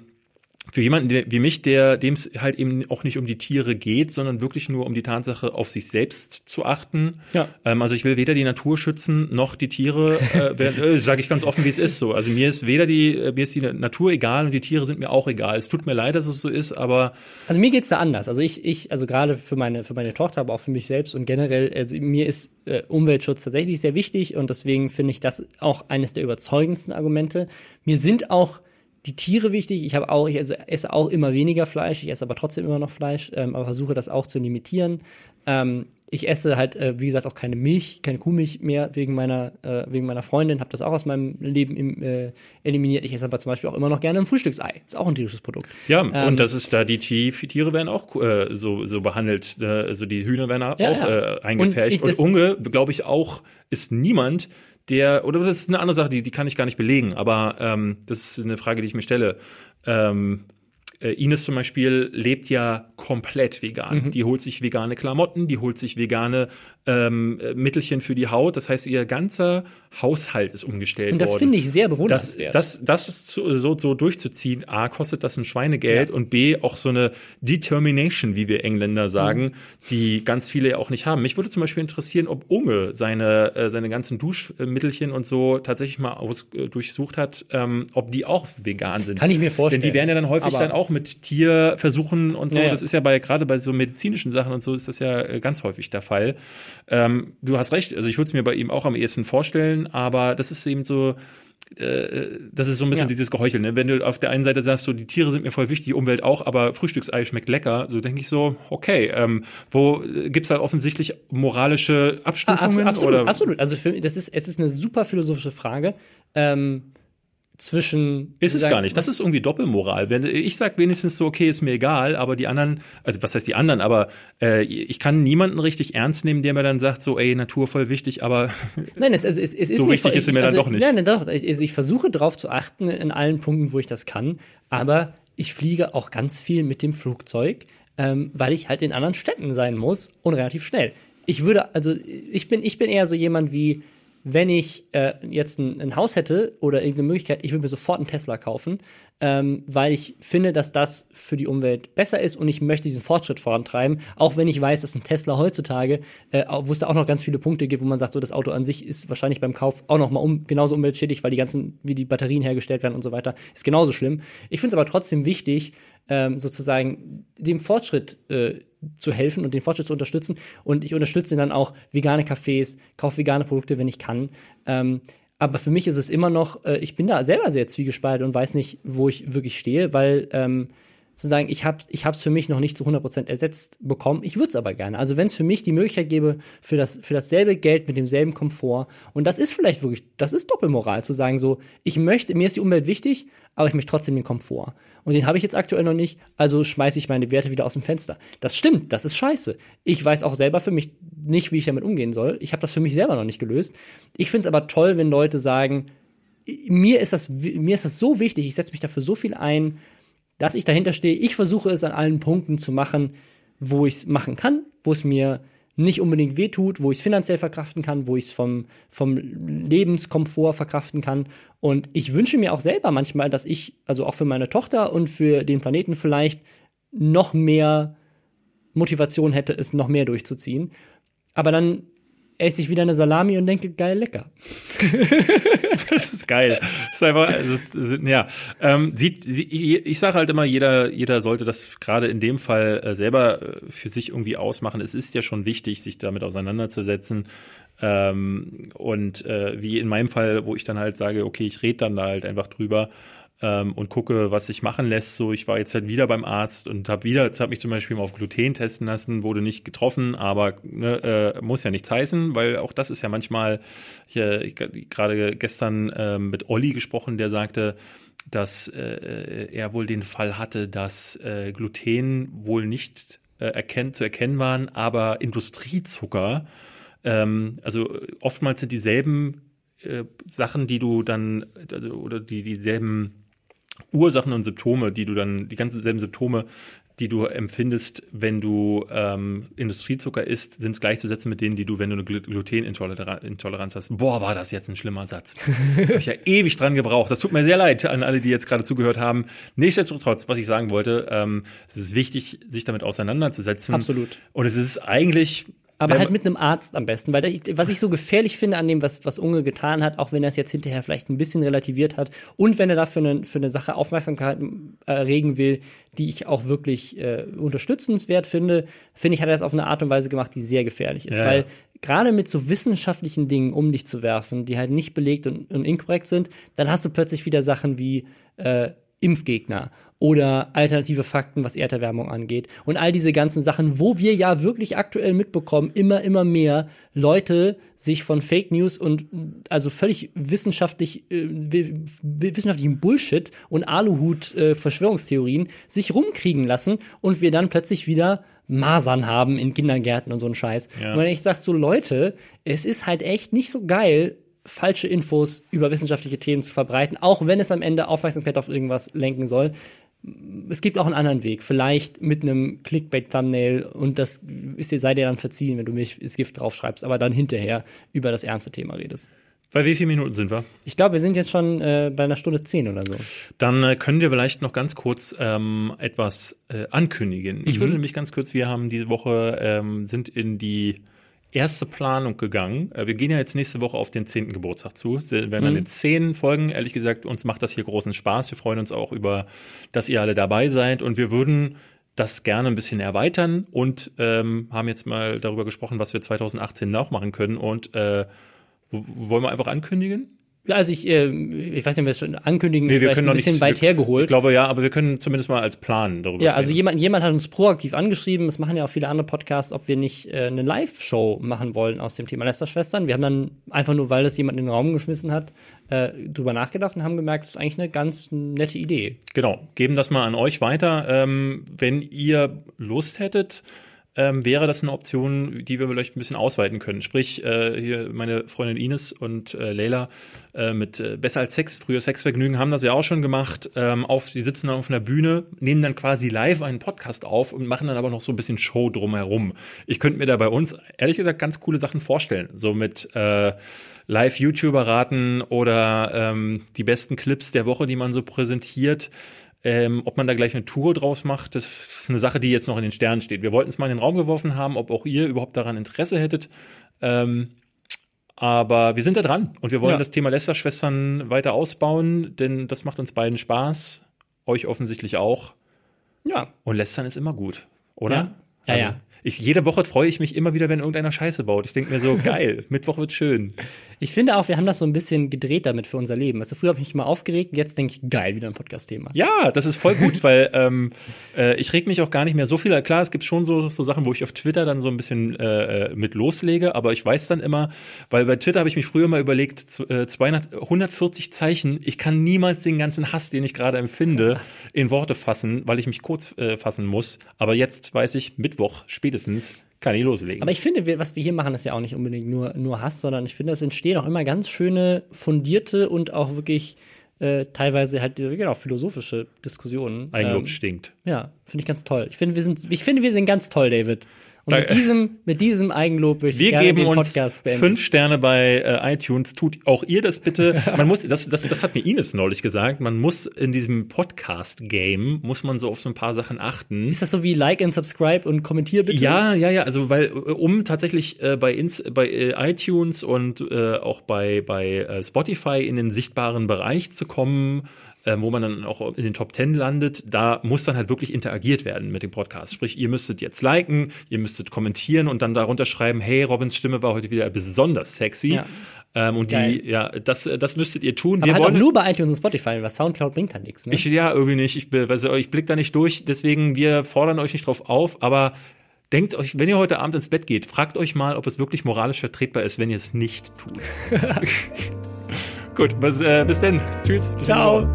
Speaker 1: für jemanden der, wie mich, der dem es halt eben auch nicht um die Tiere geht, sondern wirklich nur um die Tatsache, auf sich selbst zu achten.
Speaker 2: Ja.
Speaker 1: Ähm, also ich will weder die Natur schützen noch die Tiere. Äh, äh, Sage ich ganz offen, wie es ist. So, also mir ist weder die äh, mir ist die Natur egal und die Tiere sind mir auch egal. Es tut mir leid, dass es so ist, aber
Speaker 2: Also mir geht's da anders. Also ich, ich, also gerade für meine, für meine Tochter, aber auch für mich selbst und generell, also mir ist äh, Umweltschutz tatsächlich sehr wichtig und deswegen finde ich das auch eines der überzeugendsten Argumente. Mir sind auch die Tiere wichtig. Ich habe auch, ich also esse auch immer weniger Fleisch, ich esse aber trotzdem immer noch Fleisch, ähm, aber versuche das auch zu limitieren. Ähm, ich esse halt, äh, wie gesagt, auch keine Milch, keine Kuhmilch mehr wegen meiner, äh, wegen meiner Freundin, habe das auch aus meinem Leben im, äh, eliminiert. Ich esse aber zum Beispiel auch immer noch gerne ein Frühstücksei. Ist auch ein tierisches Produkt.
Speaker 1: Ja, ähm, und das ist da, die Tiere werden auch äh, so, so behandelt. Äh, also die Hühner werden ja, auch ja. Äh, eingefärbt. Und, ich, und Unge, glaube ich, auch, ist niemand, der, oder das ist eine andere Sache, die, die kann ich gar nicht belegen, aber ähm, das ist eine Frage, die ich mir stelle. Ähm, äh, Ines zum Beispiel lebt ja komplett vegan. Mhm. Die holt sich vegane Klamotten, die holt sich vegane ähm, äh, Mittelchen für die Haut. Das heißt, ihr ganzer Haushalt ist umgestellt worden.
Speaker 2: Und das finde ich sehr bewundernswert.
Speaker 1: Das, das, das so, so durchzuziehen, A, kostet das ein Schweinegeld ja. und B, auch so eine Determination, wie wir Engländer sagen, mhm. die ganz viele ja auch nicht haben. Mich würde zum Beispiel interessieren, ob Unge seine, äh, seine ganzen Duschmittelchen und so tatsächlich mal aus, äh, durchsucht hat, ähm, ob die auch vegan sind.
Speaker 2: Kann ich mir vorstellen.
Speaker 1: Denn die werden ja dann häufig dann auch mit Tierversuchen und so. Ja, ja. Das ist ja bei, gerade bei so medizinischen Sachen und so ist das ja äh, ganz häufig der Fall. Ähm, du hast recht, also ich würde es mir bei ihm auch am ehesten vorstellen, aber das ist eben so, äh, das ist so ein bisschen ja. dieses Geheuchel. Ne? Wenn du auf der einen Seite sagst, so die Tiere sind mir voll wichtig, die Umwelt auch, aber Frühstücksei schmeckt lecker, so denke ich so, okay, ähm, wo äh, gibt's da offensichtlich moralische Abstufungen?
Speaker 2: Ah, absolut,
Speaker 1: oder?
Speaker 2: absolut. Also für, das ist, es ist eine super philosophische Frage. Ähm, zwischen.
Speaker 1: Ist es gar nicht. Das ist irgendwie Doppelmoral. Wenn ich sag wenigstens so, okay, ist mir egal, aber die anderen, also was heißt die anderen, aber äh, ich kann niemanden richtig ernst nehmen, der mir dann sagt, so, ey, Natur voll wichtig, aber
Speaker 2: nein, es, es, es, es
Speaker 1: so
Speaker 2: ist
Speaker 1: wichtig voll, ist sie mir also, dann doch nicht.
Speaker 2: Nein, nein, doch. Ich, ich versuche darauf zu achten in allen Punkten, wo ich das kann, aber ich fliege auch ganz viel mit dem Flugzeug, ähm, weil ich halt in anderen Städten sein muss und relativ schnell. Ich würde, also ich bin, ich bin eher so jemand wie, wenn ich äh, jetzt ein, ein, Haus hätte oder irgendeine Möglichkeit, ich würde mir sofort einen Tesla kaufen, ähm, weil ich finde, dass das für die Umwelt besser ist und ich möchte diesen Fortschritt vorantreiben, auch wenn ich weiß, dass ein Tesla heutzutage, äh, wo es da auch noch ganz viele Punkte gibt, wo man sagt, so das Auto an sich ist wahrscheinlich beim Kauf auch noch mal um, genauso umweltschädlich, weil die ganzen, wie die Batterien hergestellt werden und so weiter, ist genauso schlimm. Ich finde es aber trotzdem wichtig, ähm, sozusagen dem Fortschritt äh, zu helfen und den Fortschritt zu unterstützen. Und ich unterstütze dann auch vegane Cafés, kaufe vegane Produkte, wenn ich kann. Ähm, aber für mich ist es immer noch, äh, ich bin da selber sehr zwiegespalten und weiß nicht, wo ich wirklich stehe, weil ähm, zu sagen, ich habe es für mich noch nicht zu 100% ersetzt bekommen. Ich würde es aber gerne. Also wenn es für mich die Möglichkeit gäbe, für, das, für dasselbe Geld mit demselben Komfort, und das ist vielleicht wirklich, das ist Doppelmoral, zu sagen so, ich möchte, mir ist die Umwelt wichtig, aber ich möchte trotzdem den Komfort. Und den habe ich jetzt aktuell noch nicht, also schmeiße ich meine Werte wieder aus dem Fenster. Das stimmt, das ist scheiße. Ich weiß auch selber für mich nicht, wie ich damit umgehen soll. Ich habe das für mich selber noch nicht gelöst. Ich finde es aber toll, wenn Leute sagen, mir ist das, mir ist das so wichtig, ich setze mich dafür so viel ein, dass ich dahinter stehe. Ich versuche es an allen Punkten zu machen, wo ich es machen kann, wo es mir nicht unbedingt wehtut, wo ich es finanziell verkraften kann, wo ich es vom, vom Lebenskomfort verkraften kann. Und ich wünsche mir auch selber manchmal, dass ich, also auch für meine Tochter und für den Planeten vielleicht, noch mehr Motivation hätte, es noch mehr durchzuziehen. Aber dann esse ich wieder eine Salami und denke, geil, lecker.
Speaker 1: das ist geil. Das ist einfach, das ist, ja. Ähm, sieht, ich sage halt immer, jeder, jeder sollte das gerade in dem Fall äh, selber äh, für sich irgendwie ausmachen. Es ist ja schon wichtig, sich damit auseinanderzusetzen. Ähm, und äh, wie in meinem Fall, wo ich dann halt sage, okay, ich rede dann da halt einfach drüber ähm, und gucke, was sich machen lässt. So, ich war jetzt halt wieder beim Arzt und habe wieder, habe mich zum Beispiel mal auf Gluten testen lassen, wurde nicht getroffen, aber ne, äh, muss ja nichts heißen, weil auch das ist ja manchmal, ich, ich gerade gestern äh, mit Olli gesprochen, der sagte, dass äh, er wohl den Fall hatte, dass äh, Gluten wohl nicht äh, erkennt, zu erkennen waren, aber Industriezucker, ähm, also oftmals sind dieselben äh, Sachen, die du dann oder die dieselben Ursachen und Symptome, die du dann, die ganzen selben Symptome, die du empfindest, wenn du ähm, Industriezucker isst, sind gleichzusetzen mit denen, die du, wenn du eine Glutenintoleranz hast. Boah, war das jetzt ein schlimmer Satz. Habe ich ja ewig dran gebraucht. Das tut mir sehr leid an alle, die jetzt gerade zugehört haben. Nichtsdestotrotz, was ich sagen wollte, ähm, es ist wichtig, sich damit auseinanderzusetzen.
Speaker 2: Absolut.
Speaker 1: Und es ist eigentlich
Speaker 2: aber halt mit einem Arzt am besten, weil das, was ich so gefährlich finde an dem, was, was Unge getan hat, auch wenn er es jetzt hinterher vielleicht ein bisschen relativiert hat und wenn er dafür eine, für eine Sache Aufmerksamkeit erregen will, die ich auch wirklich äh, unterstützenswert finde, finde ich, hat er das auf eine Art und Weise gemacht, die sehr gefährlich ist. Ja. Weil gerade mit so wissenschaftlichen Dingen um dich zu werfen, die halt nicht belegt und, und inkorrekt sind, dann hast du plötzlich wieder Sachen wie äh, Impfgegner oder alternative Fakten, was Erderwärmung angeht. Und all diese ganzen Sachen, wo wir ja wirklich aktuell mitbekommen, immer, immer mehr Leute sich von Fake News und also völlig wissenschaftlich, äh, wissenschaftlichen Bullshit und Aluhut-Verschwörungstheorien äh, sich rumkriegen lassen und wir dann plötzlich wieder Masern haben in Kindergärten und so ein Scheiß. Ja. Und wenn ich sage so, Leute, es ist halt echt nicht so geil, falsche Infos über wissenschaftliche Themen zu verbreiten, auch wenn es am Ende Aufmerksamkeit auf irgendwas lenken soll es gibt auch einen anderen Weg. Vielleicht mit einem Clickbait-Thumbnail und das ist dir, sei dir dann verziehen, wenn du mich ins Gift draufschreibst, aber dann hinterher über das ernste Thema redest.
Speaker 1: Bei wie vielen Minuten sind wir?
Speaker 2: Ich glaube, wir sind jetzt schon äh, bei einer Stunde zehn oder so.
Speaker 1: Dann äh, können wir vielleicht noch ganz kurz ähm, etwas äh, ankündigen. Ich mhm. würde nämlich ganz kurz, wir haben diese Woche, ähm, sind in die erste Planung gegangen. Äh, wir gehen ja jetzt nächste Woche auf den zehnten Geburtstag zu. Wir werden mhm. dann zehn Folgen. Ehrlich gesagt, uns macht das hier großen Spaß. Wir freuen uns auch über, dass ihr alle dabei seid und wir würden das gerne ein bisschen erweitern und ähm, haben jetzt mal darüber gesprochen, was wir 2018 noch machen können und äh, wollen wir einfach ankündigen?
Speaker 2: Ja, also ich, äh, ich weiß nicht, ob wir es schon ankündigen,
Speaker 1: nee, wir können
Speaker 2: ein bisschen
Speaker 1: nicht,
Speaker 2: weit hergeholt.
Speaker 1: Ich glaube ja, aber wir können zumindest mal als Plan darüber
Speaker 2: Ja, also jemand, jemand hat uns proaktiv angeschrieben, das machen ja auch viele andere Podcasts, ob wir nicht äh, eine Live-Show machen wollen aus dem Thema Lästerschwestern. Wir haben dann einfach nur, weil das jemand in den Raum geschmissen hat, äh, drüber nachgedacht und haben gemerkt, das ist eigentlich eine ganz nette Idee.
Speaker 1: Genau, geben das mal an euch weiter. Ähm, wenn ihr Lust hättet, ähm, wäre das eine Option, die wir vielleicht ein bisschen ausweiten können. Sprich, äh, hier meine Freundin Ines und äh, Leila äh, mit äh, Besser als Sex, früher Sexvergnügen, haben das ja auch schon gemacht. Ähm, auf, die sitzen dann auf einer Bühne, nehmen dann quasi live einen Podcast auf und machen dann aber noch so ein bisschen Show drumherum. Ich könnte mir da bei uns, ehrlich gesagt, ganz coole Sachen vorstellen. So mit äh, Live-YouTuber raten oder ähm, die besten Clips der Woche, die man so präsentiert. Ähm, ob man da gleich eine Tour draus macht, das ist eine Sache, die jetzt noch in den Sternen steht. Wir wollten es mal in den Raum geworfen haben, ob auch ihr überhaupt daran Interesse hättet. Ähm, aber wir sind da dran und wir wollen ja. das Thema Lästerschwestern weiter ausbauen, denn das macht uns beiden Spaß. Euch offensichtlich auch.
Speaker 2: Ja.
Speaker 1: Und Lästern ist immer gut, oder? Ja,
Speaker 2: ja. Also, ja.
Speaker 1: Ich, jede Woche freue ich mich immer wieder, wenn irgendeiner Scheiße baut. Ich denke mir so, geil, Mittwoch wird schön.
Speaker 2: Ich finde auch, wir haben das so ein bisschen gedreht damit für unser Leben. Also früher habe ich mich mal aufgeregt, jetzt denke ich, geil, wieder ein Podcast-Thema.
Speaker 1: Ja, das ist voll gut, weil ähm, äh, ich reg mich auch gar nicht mehr so viel. Klar, es gibt schon so, so Sachen, wo ich auf Twitter dann so ein bisschen äh, äh mit loslege, aber ich weiß dann immer, weil bei Twitter habe ich mich früher mal überlegt, 200, 140 äh, Zeichen, ich kann niemals den ganzen Hass, den ich gerade empfinde, in Worte fassen, weil ich mich kurz äh, fassen muss. Aber jetzt weiß ich, Mittwoch spätestens kann ich loslegen.
Speaker 2: Aber ich finde, was wir hier machen, ist ja auch nicht unbedingt nur, nur Hass, sondern ich finde, es entstehen auch immer ganz schöne, fundierte und auch wirklich äh, teilweise halt genau philosophische Diskussionen.
Speaker 1: Eigenlob ähm, stinkt.
Speaker 2: Ja, finde ich ganz toll. Ich finde, wir sind, ich finde, wir sind ganz toll, David. Und mit diesem, mit diesem Eigenlob
Speaker 1: möchte ich Wir gerne geben den Podcast uns beenden. fünf Sterne bei äh, iTunes. Tut auch ihr das bitte. Man muss, das, das, das hat mir Ines neulich gesagt. Man muss in diesem Podcast-Game muss man so auf so ein paar Sachen achten.
Speaker 2: Ist das so wie Like and Subscribe und kommentier bitte?
Speaker 1: Ja, ja, ja. Also weil um tatsächlich äh, bei, Ins, bei äh, iTunes und äh, auch bei bei äh, Spotify in den sichtbaren Bereich zu kommen äh, wo man dann auch in den Top 10 landet, da muss dann halt wirklich interagiert werden mit dem Podcast. Sprich, ihr müsstet jetzt liken, ihr müsstet kommentieren und dann darunter schreiben, hey, Robins Stimme war heute wieder besonders sexy. Ja. Ähm, und Geil. die, ja, das, das müsstet ihr tun.
Speaker 2: Aber Wir halt wollen auch nur bei iTunes und Spotify, weil Soundcloud bringt da nichts. Ne?
Speaker 1: Ich, ja, irgendwie nicht. Ich, also, ich blick da nicht durch. Deswegen, wir fordern euch nicht drauf auf, aber denkt euch, wenn ihr heute Abend ins Bett geht, fragt euch mal, ob es wirklich moralisch vertretbar ist, wenn ihr es nicht tut. Gut, bis, äh, bis denn. Tschüss.
Speaker 2: Ciao.